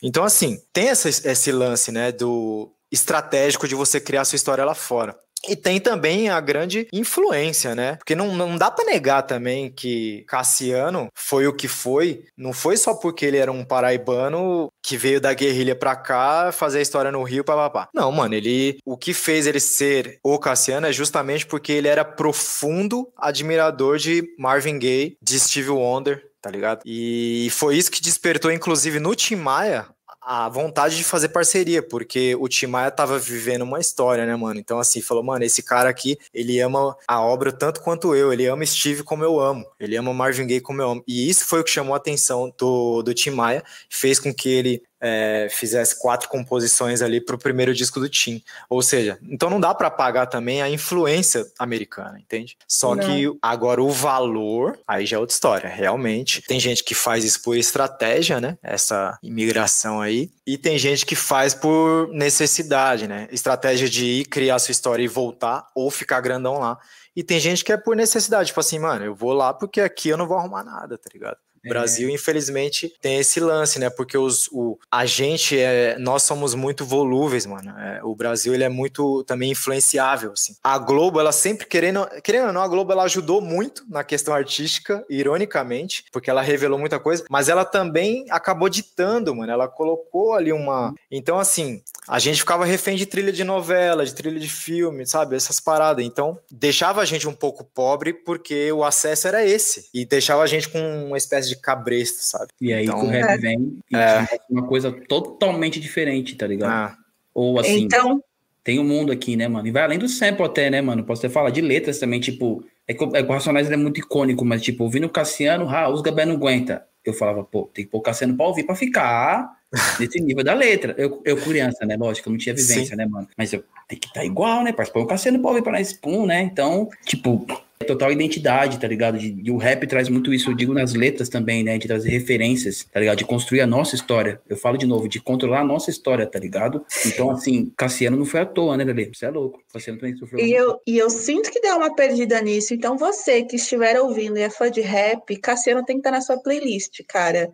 Então, assim, tem essa, esse lance, né, do estratégico de você criar sua história lá fora. E tem também a grande influência, né? Porque não, não dá pra negar também que Cassiano foi o que foi. Não foi só porque ele era um paraibano que veio da guerrilha pra cá fazer a história no Rio, papapá. Não, mano, ele. O que fez ele ser o Cassiano é justamente porque ele era profundo admirador de Marvin Gaye, de Steve Wonder, tá ligado? E foi isso que despertou, inclusive, no Tim Maia, a vontade de fazer parceria, porque o Tim Maia tava vivendo uma história, né, mano? Então, assim, falou, mano, esse cara aqui, ele ama a obra tanto quanto eu, ele ama Steve como eu amo, ele ama Marvin Gaye como eu amo. E isso foi o que chamou a atenção do, do Tim Maia, fez com que ele é, fizesse quatro composições ali pro primeiro disco do Tim. Ou seja, então não dá para apagar também a influência americana, entende? Só Não. que agora o valor, aí já é outra história, realmente. Tem gente que faz isso por estratégia, né? Essa imigração aí. E tem gente que faz por necessidade, né? Estratégia de ir criar sua história e voltar, ou ficar grandão lá. E tem gente que é por necessidade, tipo assim, mano, eu vou lá porque aqui eu não vou arrumar nada, tá ligado? O É. Brasil, infelizmente, tem esse lance, né? Porque os, o, a gente, é, nós somos muito volúveis, mano. É, o Brasil, ele é muito também influenciável, assim. A Globo, ela sempre, querendo, querendo ou não, a Globo, ela ajudou muito na questão artística, ironicamente, porque ela revelou muita coisa, mas ela também acabou ditando, mano. Ela colocou ali uma... Então, assim, a gente ficava refém de trilha de novela, de trilha de filme, sabe? Essas paradas. Então, deixava a gente um pouco pobre porque o acesso era esse. E deixava a gente com uma espécie de cabresto, sabe? E aí Então, o rap É. vem e É. uma coisa totalmente diferente, tá ligado? Ah, Ou assim, Então, tem um mundo aqui, né, mano? E vai além do sample até, né, mano? Posso até falar de letras também, tipo... É que, o- é o Racionais é muito icônico, mas, tipo, ouvindo o Cassiano, ah, os Gabé não aguenta. Eu falava, pô, tem que pôr o Cassiano pra ouvir, pra ficar [LAUGHS] nesse nível da letra. Eu, eu criança, né, lógico, eu não tinha vivência, né, mano? Mas eu tem que estar igual, né, parceiro? Põe o Cassiano pra ouvir pra nós, pum, né? Então, tipo... É total identidade, tá ligado? De- E o rap traz muito isso, eu digo nas letras também, né? De trazer referências, tá ligado? De construir a nossa história. Eu falo de novo, de controlar a nossa história, tá ligado? Então, assim, Cassiano não foi à toa, né, Lele? Você é louco. Cassiano também sofreu. e eu, e eu sinto que deu uma perdida nisso. Então, você que estiver ouvindo e é fã de rap, Cassiano tem que estar na sua playlist, cara.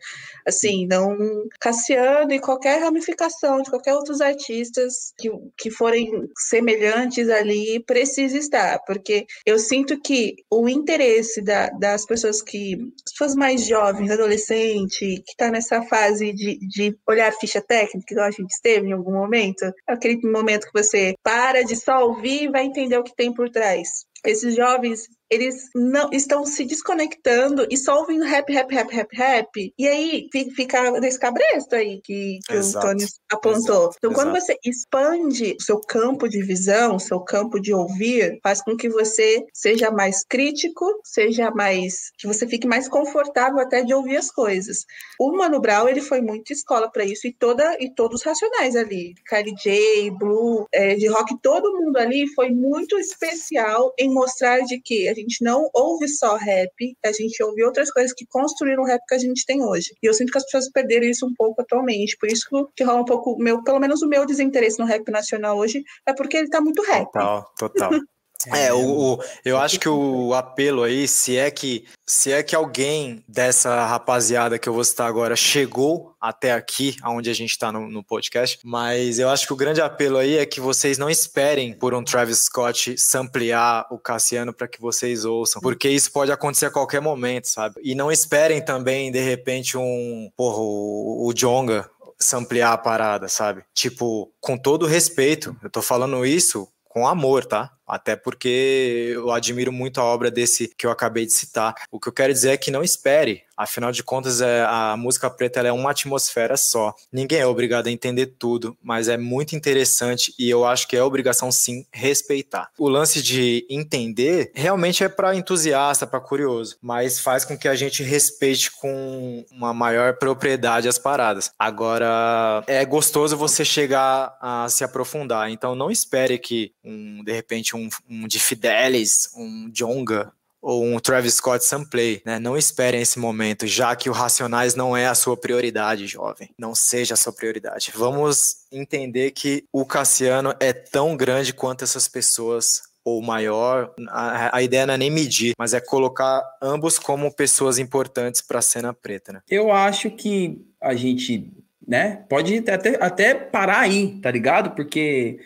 Assim, não. Cassiano e qualquer ramificação de qualquer outros artistas que, que forem semelhantes ali, precisa estar. Porque eu sinto que o interesse da- das pessoas que. as pessoas mais jovens, adolescente, que está nessa fase de, de olhar a ficha técnica, igual a gente esteve em algum momento, aquele momento que você para de só ouvir e vai entender o que tem por trás. Esses jovens, eles não estão se desconectando e só ouvindo rap, rap, rap, rap, rap. E aí fi- fica nesse cabresto aí que, que o Tony apontou. exato, então, quando exato. você expande o seu campo de visão, seu campo de ouvir, faz com que você seja mais crítico, seja mais. que você fique mais confortável até de ouvir as coisas. O Mano Brown, ele foi muito escola para isso, e, toda, e todos os racionais ali. Kylie J, Blue, é, de rock, todo mundo ali foi muito especial em mostrar de que gente não ouve só rap, a gente ouve outras coisas que construíram o rap que a gente tem hoje. E eu sinto que as pessoas perderam isso um pouco atualmente. Por isso que rola um pouco, meu, pelo menos o meu desinteresse no rap nacional hoje, é porque ele tá muito rap. total, total. [LAUGHS] É, o, o- eu acho que o apelo aí, se é que se é que alguém dessa rapaziada que eu vou citar agora chegou até aqui, aonde a gente está no, no podcast, mas eu acho que o grande apelo aí é que vocês não esperem por um Travis Scott samplear o Cassiano para que vocês ouçam, porque isso pode acontecer a qualquer momento, sabe? E não esperem também, de repente, um, porra, o, o Jonga samplear a parada, sabe? Tipo, com todo respeito, eu tô falando isso com amor, tá? Até porque eu admiro muito a obra desse que eu acabei de citar. O que eu quero dizer é que não espere. Afinal de contas, é, a música preta é uma atmosfera só. Ninguém é obrigado a entender tudo, mas é muito interessante e eu acho que é obrigação sim respeitar. O lance de entender realmente é para entusiasta, para curioso, mas faz com que a gente respeite com uma maior propriedade as paradas. Agora, é gostoso você chegar a se aprofundar, então não espere que um, de repente um, um de Fidelis, um Jonga ou um Travis Scott Samplay, né? Não esperem esse momento, já que o Racionais não é a sua prioridade, jovem. Não seja a sua prioridade. Vamos entender que o Cassiano é tão grande quanto essas pessoas ou maior, a, a, ideia não é nem medir, mas é colocar ambos como pessoas importantes para a cena preta, né? Eu acho que a gente, né, pode até, até parar aí, tá ligado? Porque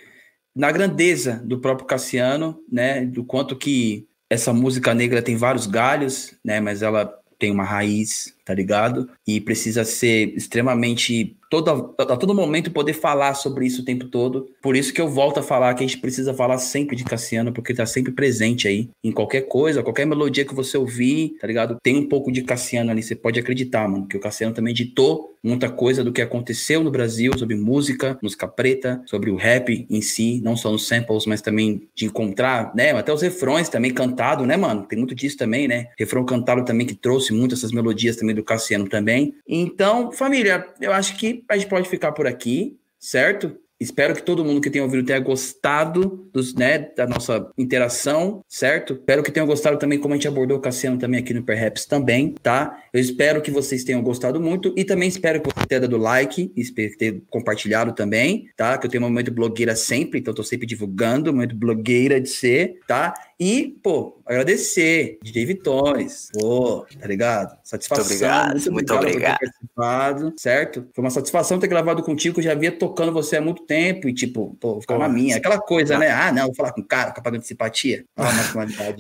na grandeza do próprio Cassiano, né, do quanto que essa música negra tem vários galhos, né? Mas ela tem uma raiz, tá ligado? E precisa ser extremamente todo, a todo momento poder falar sobre isso o tempo todo. Por isso que eu volto a falar que a gente precisa falar sempre de Cassiano, porque tá sempre presente aí. Em qualquer coisa, qualquer melodia que você ouvir, tá ligado? Tem um pouco de Cassiano ali, você pode acreditar, mano, que o Cassiano também ditou muita coisa do que aconteceu no Brasil sobre música, música preta, sobre o rap em si, não só nos samples, mas também de encontrar, né? Até os refrões também cantado, né, mano? Tem muito disso também, né? Refrão cantado também que trouxe muitas essas melodias também do Cassiano também. Então, família, eu acho que a gente pode ficar por aqui, certo? Espero que todo mundo que tenha ouvido tenha gostado dos, né, da nossa interação, certo? Espero que tenham gostado também como a gente abordou o Cassiano também aqui no Perhaps também, tá? Eu espero que vocês tenham gostado muito e também espero que você tenha dado like, espero ter compartilhado também, tá? Que eu tenho um momento blogueira sempre, então tô sempre divulgando, momento blogueira de ser, tá? E, pô, agradecer, DJ Vitores. Pô, tá ligado? Satisfação. Muito obrigado, muito, muito obrigado. Por ter participado, certo? Foi uma satisfação ter gravado contigo, que eu já via tocando você há muito tempo e, tipo, pô, ficar na minha. Aquela coisa, não. né? Ah, não, vou falar com o cara, capagando de simpatia. Ah,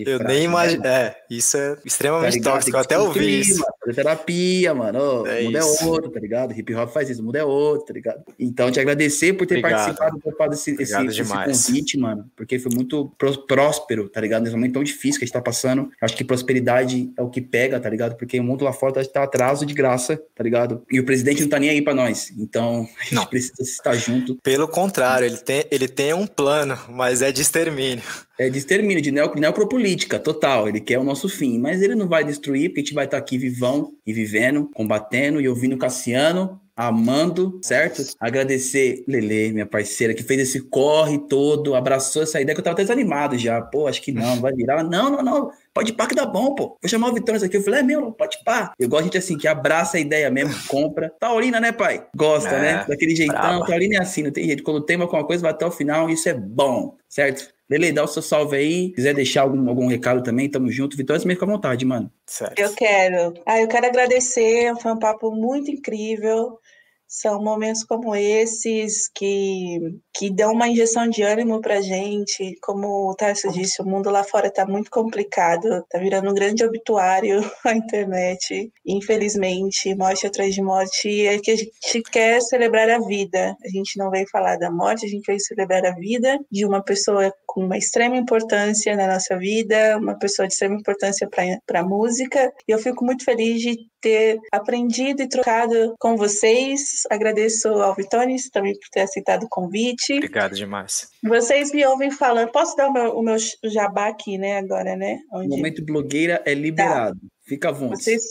eu [LAUGHS] nem imagino. Né? É, isso é extremamente tá tóxico. Eu até ouvi isso. Fazer terapia, mano. é o mundo é isso. é outro, tá ligado? Hip hop faz isso, o mundo é outro, tá ligado? Então, te agradecer por ter obrigado. participado desse esse, esse convite, mano, porque foi muito próspero, tá ligado? Ligado? Nesse momento tão difícil que a gente tá passando. Acho que prosperidade é o que pega, tá ligado? Porque o mundo lá fora tá atraso de graça, tá ligado? E o presidente não tá nem aí pra nós. Então, a gente não. precisa estar junto. Pelo contrário, ele tem, ele tem um plano, mas é de extermínio. É de extermínio, de neo, neopropolítica, total. Ele quer o nosso fim, mas ele não vai destruir, porque a gente vai estar tá aqui vivão e vivendo, combatendo e ouvindo Cassiano amando, certo? Agradecer Lele, minha parceira, que fez esse corre todo, abraçou essa ideia que eu tava até desanimado já. Pô, acho que não, não vai virar. Não, não, não. Pode pá que dá bom, pô. Vou chamar o Vitória aqui. Eu falei, é meu, pode pá. Eu gosto de gente assim, que abraça a ideia mesmo, [LAUGHS] compra. Taurina, né, pai? Gosta, é, né? Daquele jeitão. Brava. Taurina é assim, não tem jeito. Quando tem alguma coisa, vai até o final, isso é bom, certo? Lele, dá o seu salve aí. Quiser deixar algum, algum recado também, tamo junto. Vitória, você fica à vontade, mano. Certo. Eu quero. Ah, eu quero agradecer. Foi um papo muito incrível. São momentos como esses que, que dão uma injeção de ânimo para gente. Como o Tarso disse, o mundo lá fora está muito complicado, está virando um grande obituário [LAUGHS] a internet. Infelizmente, morte atrás de morte. É que a gente quer celebrar a vida. A gente não vem falar da morte, a gente vem celebrar a vida de uma pessoa com uma extrema importância na nossa vida, uma pessoa de extrema importância para a música. E eu fico muito feliz de ter aprendido e trocado com vocês. Agradeço ao Vitones também por ter aceitado o convite. Obrigado demais. Vocês me ouvem falando. Posso dar o meu, o meu jabá aqui, né? Agora, né? Onde... O momento blogueira é liberado. Tá. Fica à vontade. Vocês,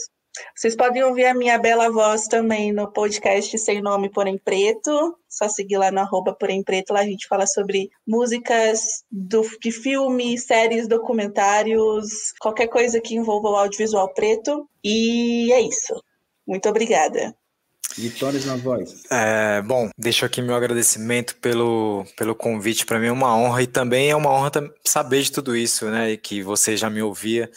vocês podem ouvir a minha bela voz também no podcast Sem Nome Porém Preto. Só seguir lá no arroba Porém Preto. Lá a gente fala sobre músicas do, de filme, séries, documentários, qualquer coisa que envolva o audiovisual preto. E é isso. Muito obrigada. Vitórias na voz. É, bom, deixo aqui meu agradecimento pelo, pelo convite. Para mim é uma honra e também é uma honra saber de tudo isso, né? E que você já me ouvia.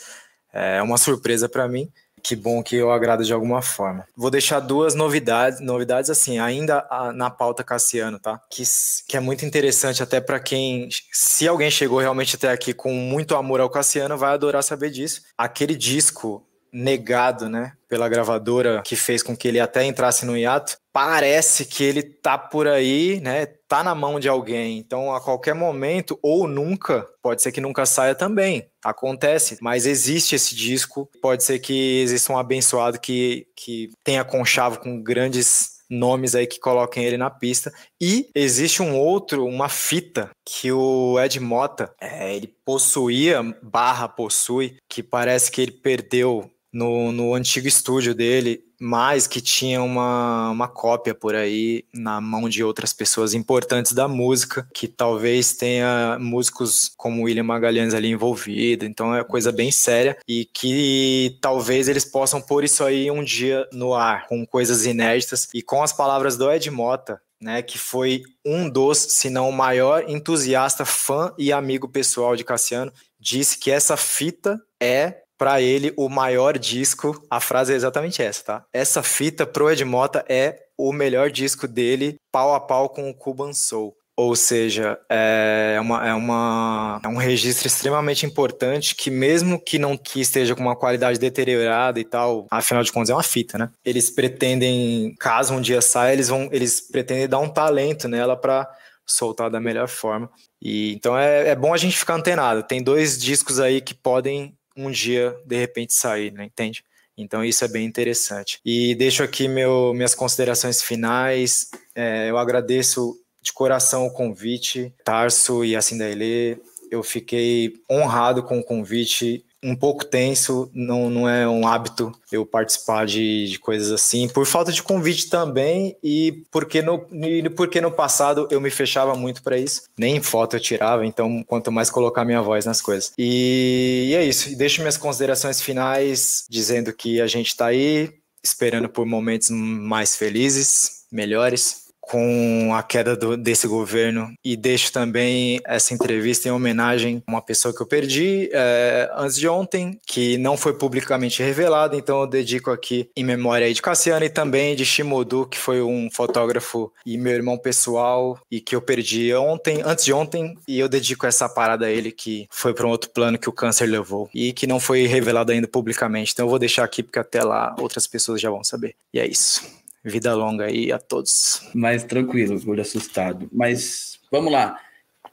É uma surpresa para mim. Que bom que eu agrado de alguma forma. Vou deixar duas novidades, novidades assim, ainda na pauta Cassiano, tá? Que, que é muito interessante até para quem, se alguém chegou realmente até aqui com muito amor ao Cassiano, vai adorar saber disso. Aquele disco negado, né, pela gravadora que fez com que ele até entrasse no hiato, parece que ele tá por aí, né, tá na mão de alguém. Então, a qualquer momento ou nunca, pode ser que nunca saia também. Acontece, mas existe esse disco. Pode ser que exista um abençoado que, que tenha conchavo com grandes nomes aí que coloquem ele na pista. E existe um outro, uma fita que o Ed Mota, é, ele possuía, barra possui, que parece que ele perdeu no, no antigo estúdio dele, mas que tinha uma, uma cópia por aí na mão de outras pessoas importantes da música, que talvez tenha músicos como William Magalhães ali envolvido, então é coisa bem séria e que talvez eles possam pôr isso aí um dia no ar, com coisas inéditas e com as palavras do Ed Mota, né, que foi um dos, se não o maior entusiasta, fã e amigo pessoal de Cassiano, disse que essa fita é para ele o maior disco. A frase é exatamente essa, tá? Essa fita pro Ed Mota é o melhor disco dele, pau a pau com o Cuban Soul. Ou seja, é, uma, é, uma, é um registro extremamente importante que, mesmo que não que esteja com uma qualidade deteriorada e tal, afinal de contas é uma fita, né? Eles pretendem, caso um dia saia, eles vão, eles pretendem dar um talento nela para soltar da melhor forma. E então é, é bom a gente ficar antenado. Tem dois discos aí que podem um dia de repente sair, né? Entende? Então isso é bem interessante. E deixo aqui meu, minhas considerações finais. É, eu agradeço de coração o convite, Tarso e assim Dailê. Eu fiquei honrado com o convite um pouco tenso, não, não é um hábito eu participar de, de coisas assim, por falta de convite também e porque no, e porque no passado eu me fechava muito para isso, nem foto eu tirava, então quanto mais colocar minha voz nas coisas. E, e é isso, e deixo minhas considerações finais dizendo que a gente está aí esperando por momentos mais felizes, melhores, com a queda do, desse governo e deixo também essa entrevista em homenagem a uma pessoa que eu perdi é, antes de ontem, que não foi publicamente revelada, então eu dedico aqui em memória de Cassiano e também de Shimodu, que foi um fotógrafo e meu irmão pessoal e que eu perdi ontem, antes de ontem, e eu dedico essa parada a ele que foi para um outro plano que o câncer levou e que não foi revelado ainda publicamente. Então eu vou deixar aqui porque até lá outras pessoas já vão saber. E é isso. Vida longa aí a todos. Mais tranquilo, olho assustado. Mas vamos lá.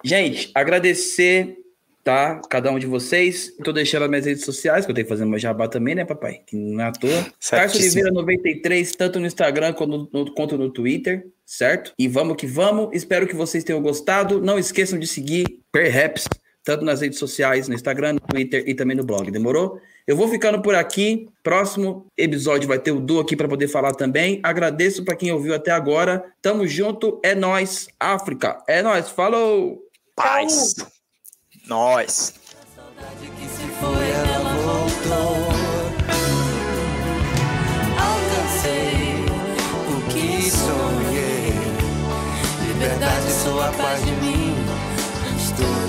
Gente, agradecer, tá? Cada um de vocês. Tô deixando as minhas redes sociais, que eu tenho que fazer meu jabá também, né, papai? Que não é à toa. Tarso Oliveira 93, tanto no Instagram quanto no, quanto no Twitter, certo? E vamos que vamos. Espero que vocês tenham gostado. Não esqueçam de seguir Perhaps, tanto nas redes sociais, no Instagram, no Twitter e também no blog. Demorou? Eu vou ficando por aqui. Próximo episódio vai ter o Du aqui para poder falar também. Agradeço para quem ouviu até agora. Tamo junto. É nós, África. É nós. Falou. Paz. Nós. Liberdade, sou a paz de mim. Tudo